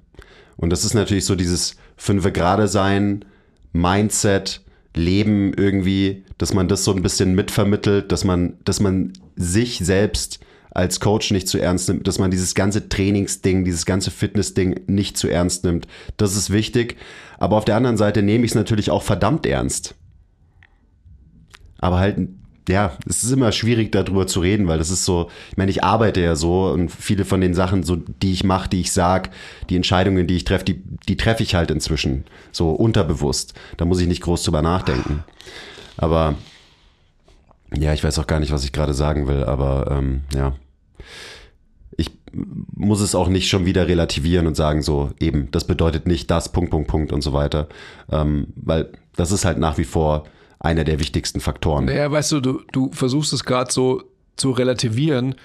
Und das ist natürlich so dieses fünfe Grade sein, Mindset, Leben irgendwie, dass man das so ein bisschen mitvermittelt, dass man, dass man sich selbst als Coach nicht zu ernst nimmt, dass man dieses ganze Trainingsding, dieses ganze Fitnessding nicht zu ernst nimmt. Das ist wichtig. Aber auf der anderen Seite nehme ich es natürlich auch verdammt ernst. Aber halt ja, es ist immer schwierig darüber zu reden, weil das ist so, ich meine, ich arbeite ja so und viele von den Sachen, so die ich mache, die ich sag, die Entscheidungen, die ich treffe, die, die treffe ich halt inzwischen so unterbewusst. Da muss ich nicht groß drüber nachdenken. Aber ja, ich weiß auch gar nicht, was ich gerade sagen will, aber ähm, ja. Ich muss es auch nicht schon wieder relativieren und sagen, so eben, das bedeutet nicht das, Punkt, Punkt, Punkt und so weiter. Ähm, weil das ist halt nach wie vor einer der wichtigsten Faktoren. Naja, weißt du, du, du versuchst es gerade so zu relativieren,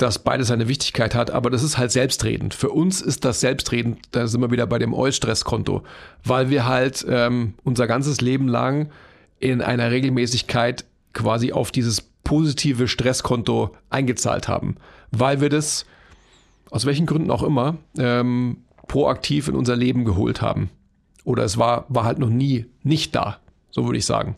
dass beides eine Wichtigkeit hat, aber das ist halt selbstredend. Für uns ist das selbstredend, da sind wir wieder bei dem Eustresskonto, weil wir halt ähm, unser ganzes Leben lang in einer Regelmäßigkeit quasi auf dieses positive Stresskonto eingezahlt haben, weil wir das aus welchen Gründen auch immer, ähm, proaktiv in unser Leben geholt haben. Oder es war, war halt noch nie nicht da, so würde ich sagen.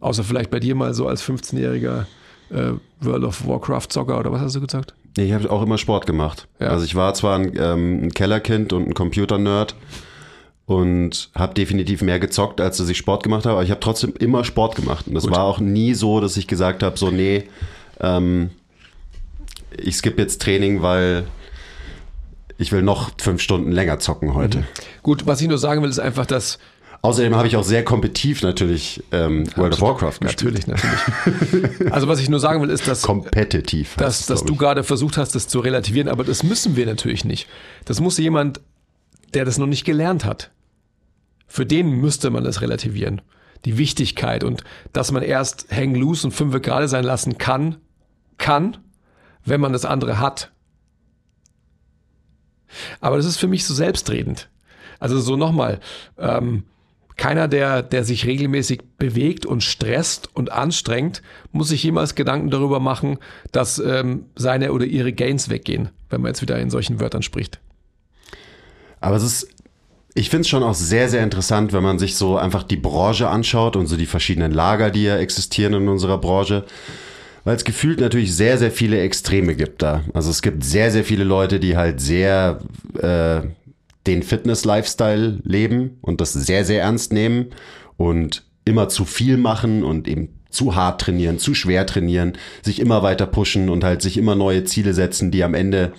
Außer vielleicht bei dir mal so als 15-jähriger äh, World of Warcraft-Zocker oder was hast du gesagt? Ich habe auch immer Sport gemacht. Ja. Also ich war zwar ein, ähm, ein Kellerkind und ein Computer-Nerd und habe definitiv mehr gezockt, als dass ich Sport gemacht habe, aber ich habe trotzdem immer Sport gemacht. Und das Gut. war auch nie so, dass ich gesagt habe, so nee, ähm, ich skippe jetzt Training, weil ich will noch fünf Stunden länger zocken heute. Gut, was ich nur sagen will, ist einfach, dass Außerdem habe ich auch sehr kompetitiv natürlich ähm, World of Warcraft gespielt. Natürlich, natürlich. Also was ich nur sagen will, ist, dass, Kompetitiv. dass, dass du gerade versucht hast, das zu relativieren, aber das müssen wir natürlich nicht. Das muss jemand, der das noch nicht gelernt hat. Für den müsste man das relativieren. Die Wichtigkeit und dass man erst hang loose und fünfe gerade sein lassen kann, kann, wenn man das andere hat. Aber das ist für mich so selbstredend. Also so nochmal, ähm, keiner, der, der sich regelmäßig bewegt und stresst und anstrengt, muss sich jemals Gedanken darüber machen, dass ähm, seine oder ihre Gains weggehen, wenn man jetzt wieder in solchen Wörtern spricht. Aber es ist, ich finde es schon auch sehr, sehr interessant, wenn man sich so einfach die Branche anschaut und so die verschiedenen Lager, die ja existieren in unserer Branche. Weil es gefühlt natürlich sehr, sehr viele Extreme gibt da. Also es gibt sehr, sehr viele Leute, die halt sehr äh, den Fitness-Lifestyle leben und das sehr, sehr ernst nehmen und immer zu viel machen und eben zu hart trainieren, zu schwer trainieren, sich immer weiter pushen und halt sich immer neue Ziele setzen, die am Ende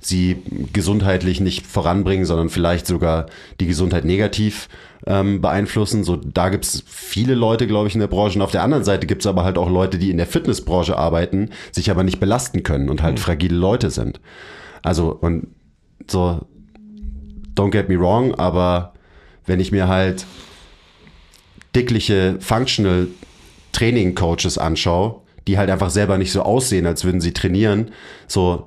sie gesundheitlich nicht voranbringen, sondern vielleicht sogar die Gesundheit negativ ähm, beeinflussen. So, da gibt's viele Leute, glaube ich, in der Branche. Und auf der anderen Seite gibt's aber halt auch Leute, die in der Fitnessbranche arbeiten, sich aber nicht belasten können und halt fragile Leute sind. Also, und so, don't get me wrong, aber wenn ich mir halt dickliche Functional Training Coaches anschaue, die halt einfach selber nicht so aussehen, als würden sie trainieren, so,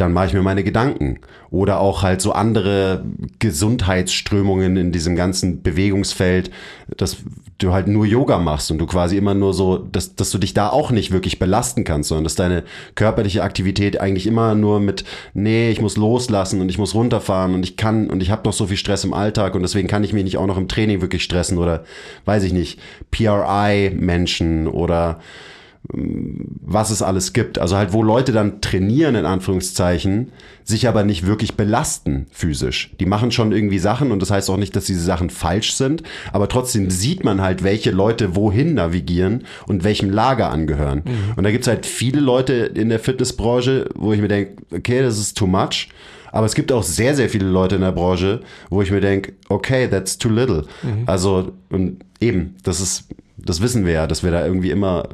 dann mache ich mir meine Gedanken. Oder auch halt so andere Gesundheitsströmungen in diesem ganzen Bewegungsfeld, dass du halt nur Yoga machst und du quasi immer nur so, dass, dass du dich da auch nicht wirklich belasten kannst, sondern dass deine körperliche Aktivität eigentlich immer nur mit, nee, ich muss loslassen und ich muss runterfahren und ich kann und ich habe noch so viel Stress im Alltag und deswegen kann ich mich nicht auch noch im Training wirklich stressen oder weiß ich nicht, PRI-Menschen oder was es alles gibt. Also halt, wo Leute dann trainieren, in Anführungszeichen, sich aber nicht wirklich belasten physisch. Die machen schon irgendwie Sachen und das heißt auch nicht, dass diese Sachen falsch sind, aber trotzdem sieht man halt, welche Leute wohin navigieren und welchem Lager angehören. Und da gibt's halt viele Leute in der Fitnessbranche, wo ich mir denke, okay, das ist too much. Aber es gibt auch sehr, sehr viele Leute in der Branche, wo ich mir denke, okay, that's too little. Also, und eben, das ist, das wissen wir ja, dass wir da irgendwie immer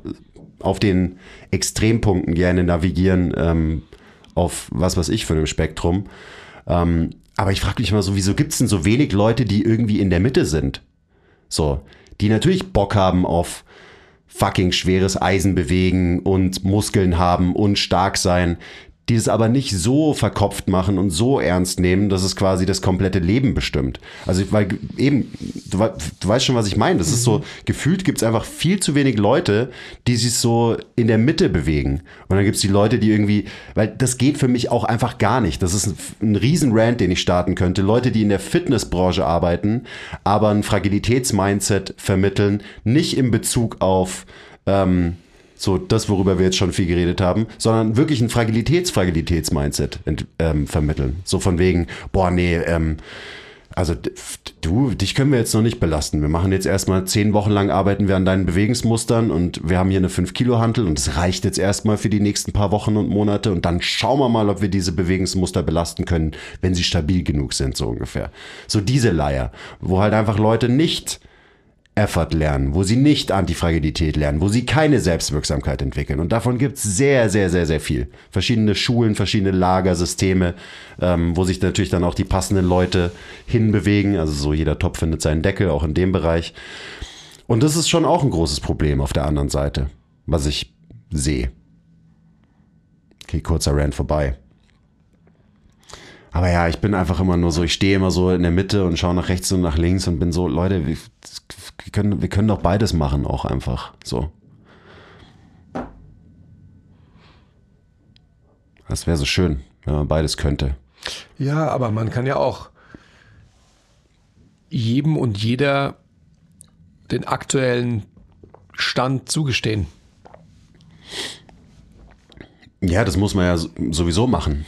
auf den Extrempunkten gerne navigieren, ähm, auf was weiß ich für einem Spektrum. Ähm, aber ich frage mich mal so, wieso gibt es denn so wenig Leute, die irgendwie in der Mitte sind? So, die natürlich Bock haben auf fucking schweres Eisen bewegen und Muskeln haben und stark sein, die es aber nicht so verkopft machen und so ernst nehmen, dass es quasi das komplette Leben bestimmt. Also, weil eben, du, du weißt schon, was ich meine. Das ist so, gefühlt gibt es einfach viel zu wenig Leute, die sich so in der Mitte bewegen. Und dann gibt es die Leute, die irgendwie, weil das geht für mich auch einfach gar nicht. Das ist ein, ein riesen Rant, den ich starten könnte. Leute, die in der Fitnessbranche arbeiten, aber ein Fragilitätsmindset vermitteln, nicht in Bezug auf ähm, so das, worüber wir jetzt schon viel geredet haben, sondern wirklich ein Fragilitäts-Fragilitäts-Mindset ähm, vermitteln. So von wegen, boah, nee, ähm, also du, dich können wir jetzt noch nicht belasten. Wir machen jetzt erstmal zehn Wochen lang arbeiten wir an deinen Bewegungsmustern und wir haben hier eine 5-Kilo-Hantel und es reicht jetzt erstmal für die nächsten paar Wochen und Monate und dann schauen wir mal, ob wir diese Bewegungsmuster belasten können, wenn sie stabil genug sind, so ungefähr. So diese Leier, wo halt einfach Leute nicht Effort lernen, wo sie nicht Antifragilität lernen, wo sie keine Selbstwirksamkeit entwickeln. Und davon gibt's sehr, sehr, sehr, sehr viel. Verschiedene Schulen, verschiedene Lagersysteme, ähm, wo sich natürlich dann auch die passenden Leute hinbewegen. Also so jeder Topf findet seinen Deckel, auch in dem Bereich. Und das ist schon auch ein großes Problem auf der anderen Seite, was ich sehe. Okay, kurzer Rant vorbei. Aber ja, ich bin einfach immer nur so, ich stehe immer so in der Mitte und schaue nach rechts und nach links und bin so, Leute, wir, können, wir können doch beides machen, auch einfach. So. Das wäre so schön, wenn man beides könnte. Ja, aber man kann ja auch jedem und jeder den aktuellen Stand zugestehen. Ja, das muss man ja so- sowieso machen.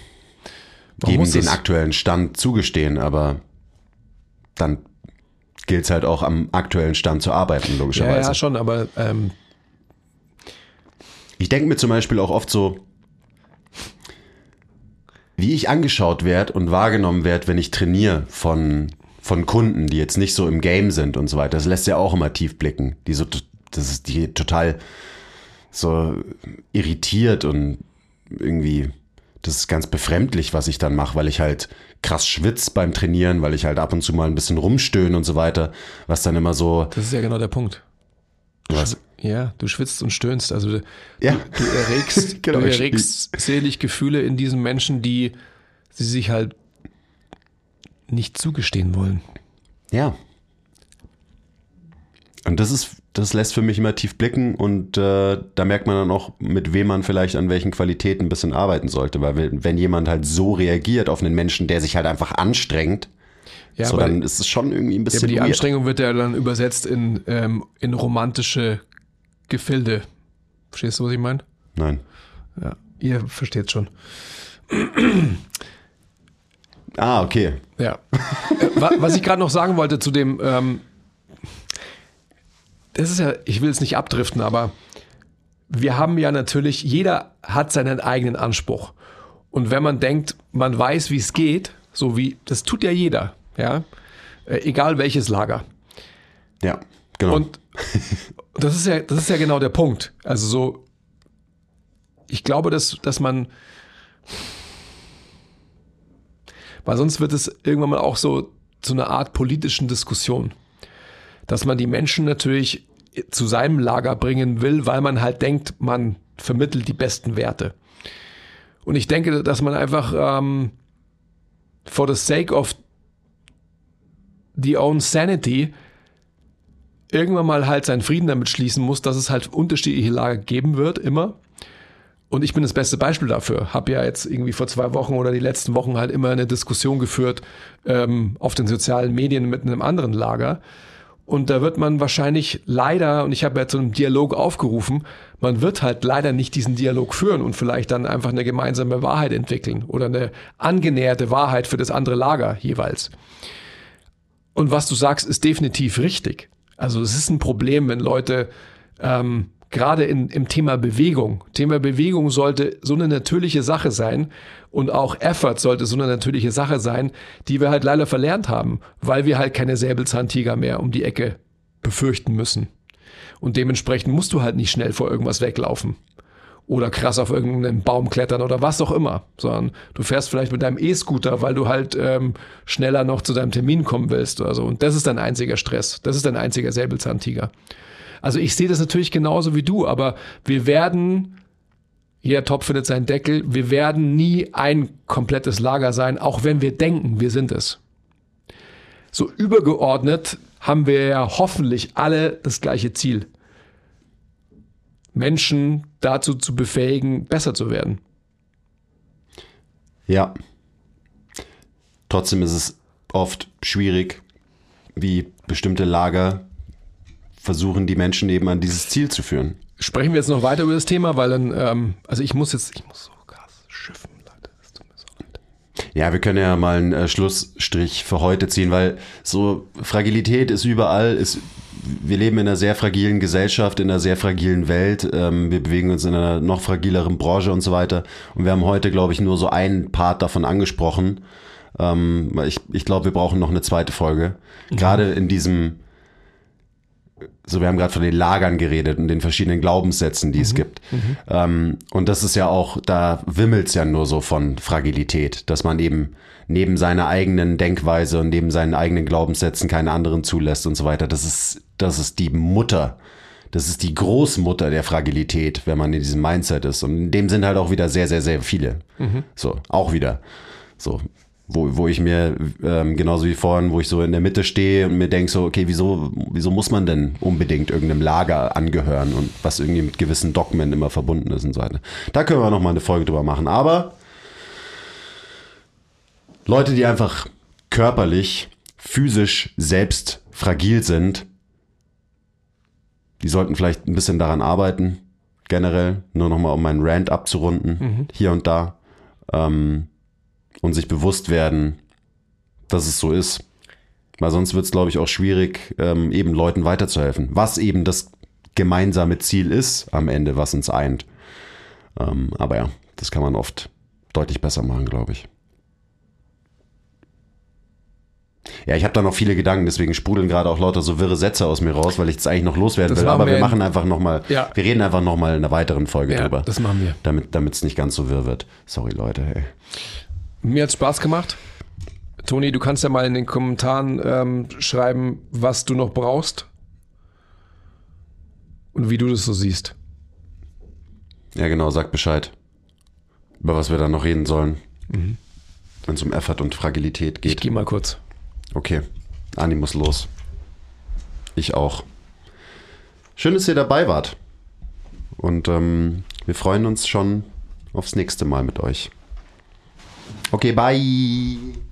Man Jedem muss den aktuellen Stand zugestehen, aber dann gilt es halt auch am aktuellen Stand zu arbeiten, Ja, logischerweise. ja, schon, aber ähm, Ich denke mir zum Beispiel auch oft so, wie ich angeschaut werde und wahrgenommen werde, wenn ich trainiere von, von Kunden, die jetzt nicht so im Game sind und so weiter. Das lässt ja auch immer tief blicken. Die so, das ist die total so irritiert und irgendwie, das ist ganz befremdlich, was ich dann mache, weil ich halt krass schwitz beim Trainieren, weil ich halt ab und zu mal ein bisschen rumstöhne und so weiter, was dann immer so, das ist ja genau der Punkt. was, Ja, du schwitzt und stöhnst. Also du, Ja. du erregst, (laughs) Genau, du erregst selig Gefühle in diesen Menschen, die sie sich halt nicht zugestehen wollen. Ja. Und das ist, das lässt für mich immer tief blicken und äh, da merkt man dann auch, mit wem man vielleicht an welchen Qualitäten ein bisschen arbeiten sollte. Weil wenn, wenn jemand halt so reagiert auf einen Menschen, der sich halt einfach anstrengt, Ja, so dann ist es schon irgendwie ein ja, bisschen aber die weird. Anstrengung wird ja dann übersetzt in, ähm, in romantische Gefilde. Verstehst du, was ich meine? Nein. Ja, ihr versteht schon. Ah, okay. Ja. Äh, wa- Was ich gerade noch sagen wollte zu dem, ähm, das ist ja, ich will es nicht abdriften, aber wir haben ja natürlich, jeder hat seinen eigenen Anspruch. Und wenn man denkt, man weiß, wie es geht, so wie, das tut ja jeder, ja, äh, egal welches Lager. Ja, genau. Und das ist ja, das ist ja genau der Punkt. Also so, ich glaube, dass, dass man, weil sonst wird es irgendwann mal auch so zu einer Art politischen Diskussion, dass man die Menschen natürlich zu seinem Lager bringen will, weil man halt denkt, man vermittelt die besten Werte. Und ich denke, dass man einfach ähm, for the sake of the own sanity irgendwann mal halt seinen Frieden damit schließen muss, dass es halt unterschiedliche Lager geben wird, immer. Und ich bin das beste Beispiel dafür. Habe ja jetzt irgendwie vor zwei Wochen oder die letzten Wochen halt immer eine Diskussion geführt ähm, auf den sozialen Medien mit einem anderen Lager. Und da wird man wahrscheinlich leider, und ich habe ja zu einem Dialog aufgerufen, man wird halt leider nicht diesen Dialog führen und vielleicht dann einfach eine gemeinsame Wahrheit entwickeln oder eine angenäherte Wahrheit für das andere Lager jeweils. Und was du sagst, ist definitiv richtig. Also es ist ein Problem, wenn Leute ähm, gerade in, im Thema Bewegung, Thema Bewegung sollte so eine natürliche Sache sein und auch Effort sollte so eine natürliche Sache sein, die wir halt leider verlernt haben, weil wir halt keine Säbelzahntiger mehr um die Ecke befürchten müssen. Und dementsprechend musst du halt nicht schnell vor irgendwas weglaufen oder krass auf irgendeinen Baum klettern oder was auch immer, sondern du fährst vielleicht mit deinem E-Scooter, weil du halt ähm, schneller noch zu deinem Termin kommen willst oder so. Und das ist dein einziger Stress. Das ist dein einziger Säbelzahntiger. Also ich sehe das natürlich genauso wie du, aber wir werden, jeder Topf findet seinen Deckel, wir werden nie ein komplettes Lager sein, auch wenn wir denken, wir sind es. So übergeordnet haben wir ja hoffentlich alle das gleiche Ziel. Menschen dazu zu befähigen, besser zu werden. Ja. Trotzdem ist es oft schwierig, wie bestimmte Lager versuchen, die Menschen eben an dieses Ziel zu führen. Sprechen wir jetzt noch weiter über das Thema, weil dann, ähm, also ich muss jetzt, ich muss so krass schiffen, Leute. Das tut mir so leid. Ja, wir können ja mal einen äh, Schlussstrich für heute ziehen, weil so Fragilität ist überall, ist, wir leben in einer sehr fragilen Gesellschaft, in einer sehr fragilen Welt, ähm, wir bewegen uns in einer noch fragileren Branche und so weiter. Und wir haben heute, glaube ich, nur so einen Part davon angesprochen. Ähm, ich, ich glaube, wir brauchen noch eine zweite Folge. Gerade in diesem, so wir haben gerade von den Lagern geredet und den verschiedenen Glaubenssätzen, die es gibt. Ähm, und das ist ja auch, da wimmelt's ja nur so von Fragilität, dass man eben neben seiner eigenen Denkweise und neben seinen eigenen Glaubenssätzen keine anderen zulässt und so weiter. Das ist, das ist die Mutter. Das ist die Großmutter der Fragilität, wenn man in diesem Mindset ist. Und in dem sind halt auch wieder sehr, sehr, sehr viele. So, auch wieder. So, wo, wo ich mir, ähm, genauso wie vorhin, wo ich so in der Mitte stehe und mir denke so, okay, wieso, wieso muss man denn unbedingt irgendeinem Lager angehören und was irgendwie mit gewissen Dogmen immer verbunden ist und so weiter. Da können wir noch mal eine Folge drüber machen. Aber Leute, die einfach körperlich, physisch selbst fragil sind, die sollten vielleicht ein bisschen daran arbeiten, generell, nur nochmal um meinen Rant abzurunden, hier und da, ähm, und sich bewusst werden, dass es so ist. Weil sonst wird es, glaube ich, auch schwierig, ähm, eben Leuten weiterzuhelfen. Was eben das gemeinsame Ziel ist am Ende, was uns eint. Ähm, aber ja, das kann man oft deutlich besser machen, glaube ich. Ja, ich habe da noch viele Gedanken, deswegen sprudeln gerade auch lauter so wirre Sätze aus mir raus, weil ich das eigentlich noch loswerden Das will. Aber wir wir machen einfach nochmal, Ja. wir reden einfach nochmal in einer weiteren Folge Ja, drüber. das machen wir. Damit es nicht ganz so wirr wird. Sorry, Leute. Hey. Mir hat Spaß gemacht. Toni, du kannst ja mal in den Kommentaren ähm, schreiben, was du noch brauchst und wie du das so siehst. Ja, genau, sag Bescheid. Über was wir da noch reden sollen. Wenn es um Effort und Fragilität Mhm. Ich geht. gehe mal kurz. Okay, Andi muss los. Ich auch. Schön, dass ihr dabei wart. Und ähm, wir freuen uns schon aufs nächste Mal mit euch. Okay, bye.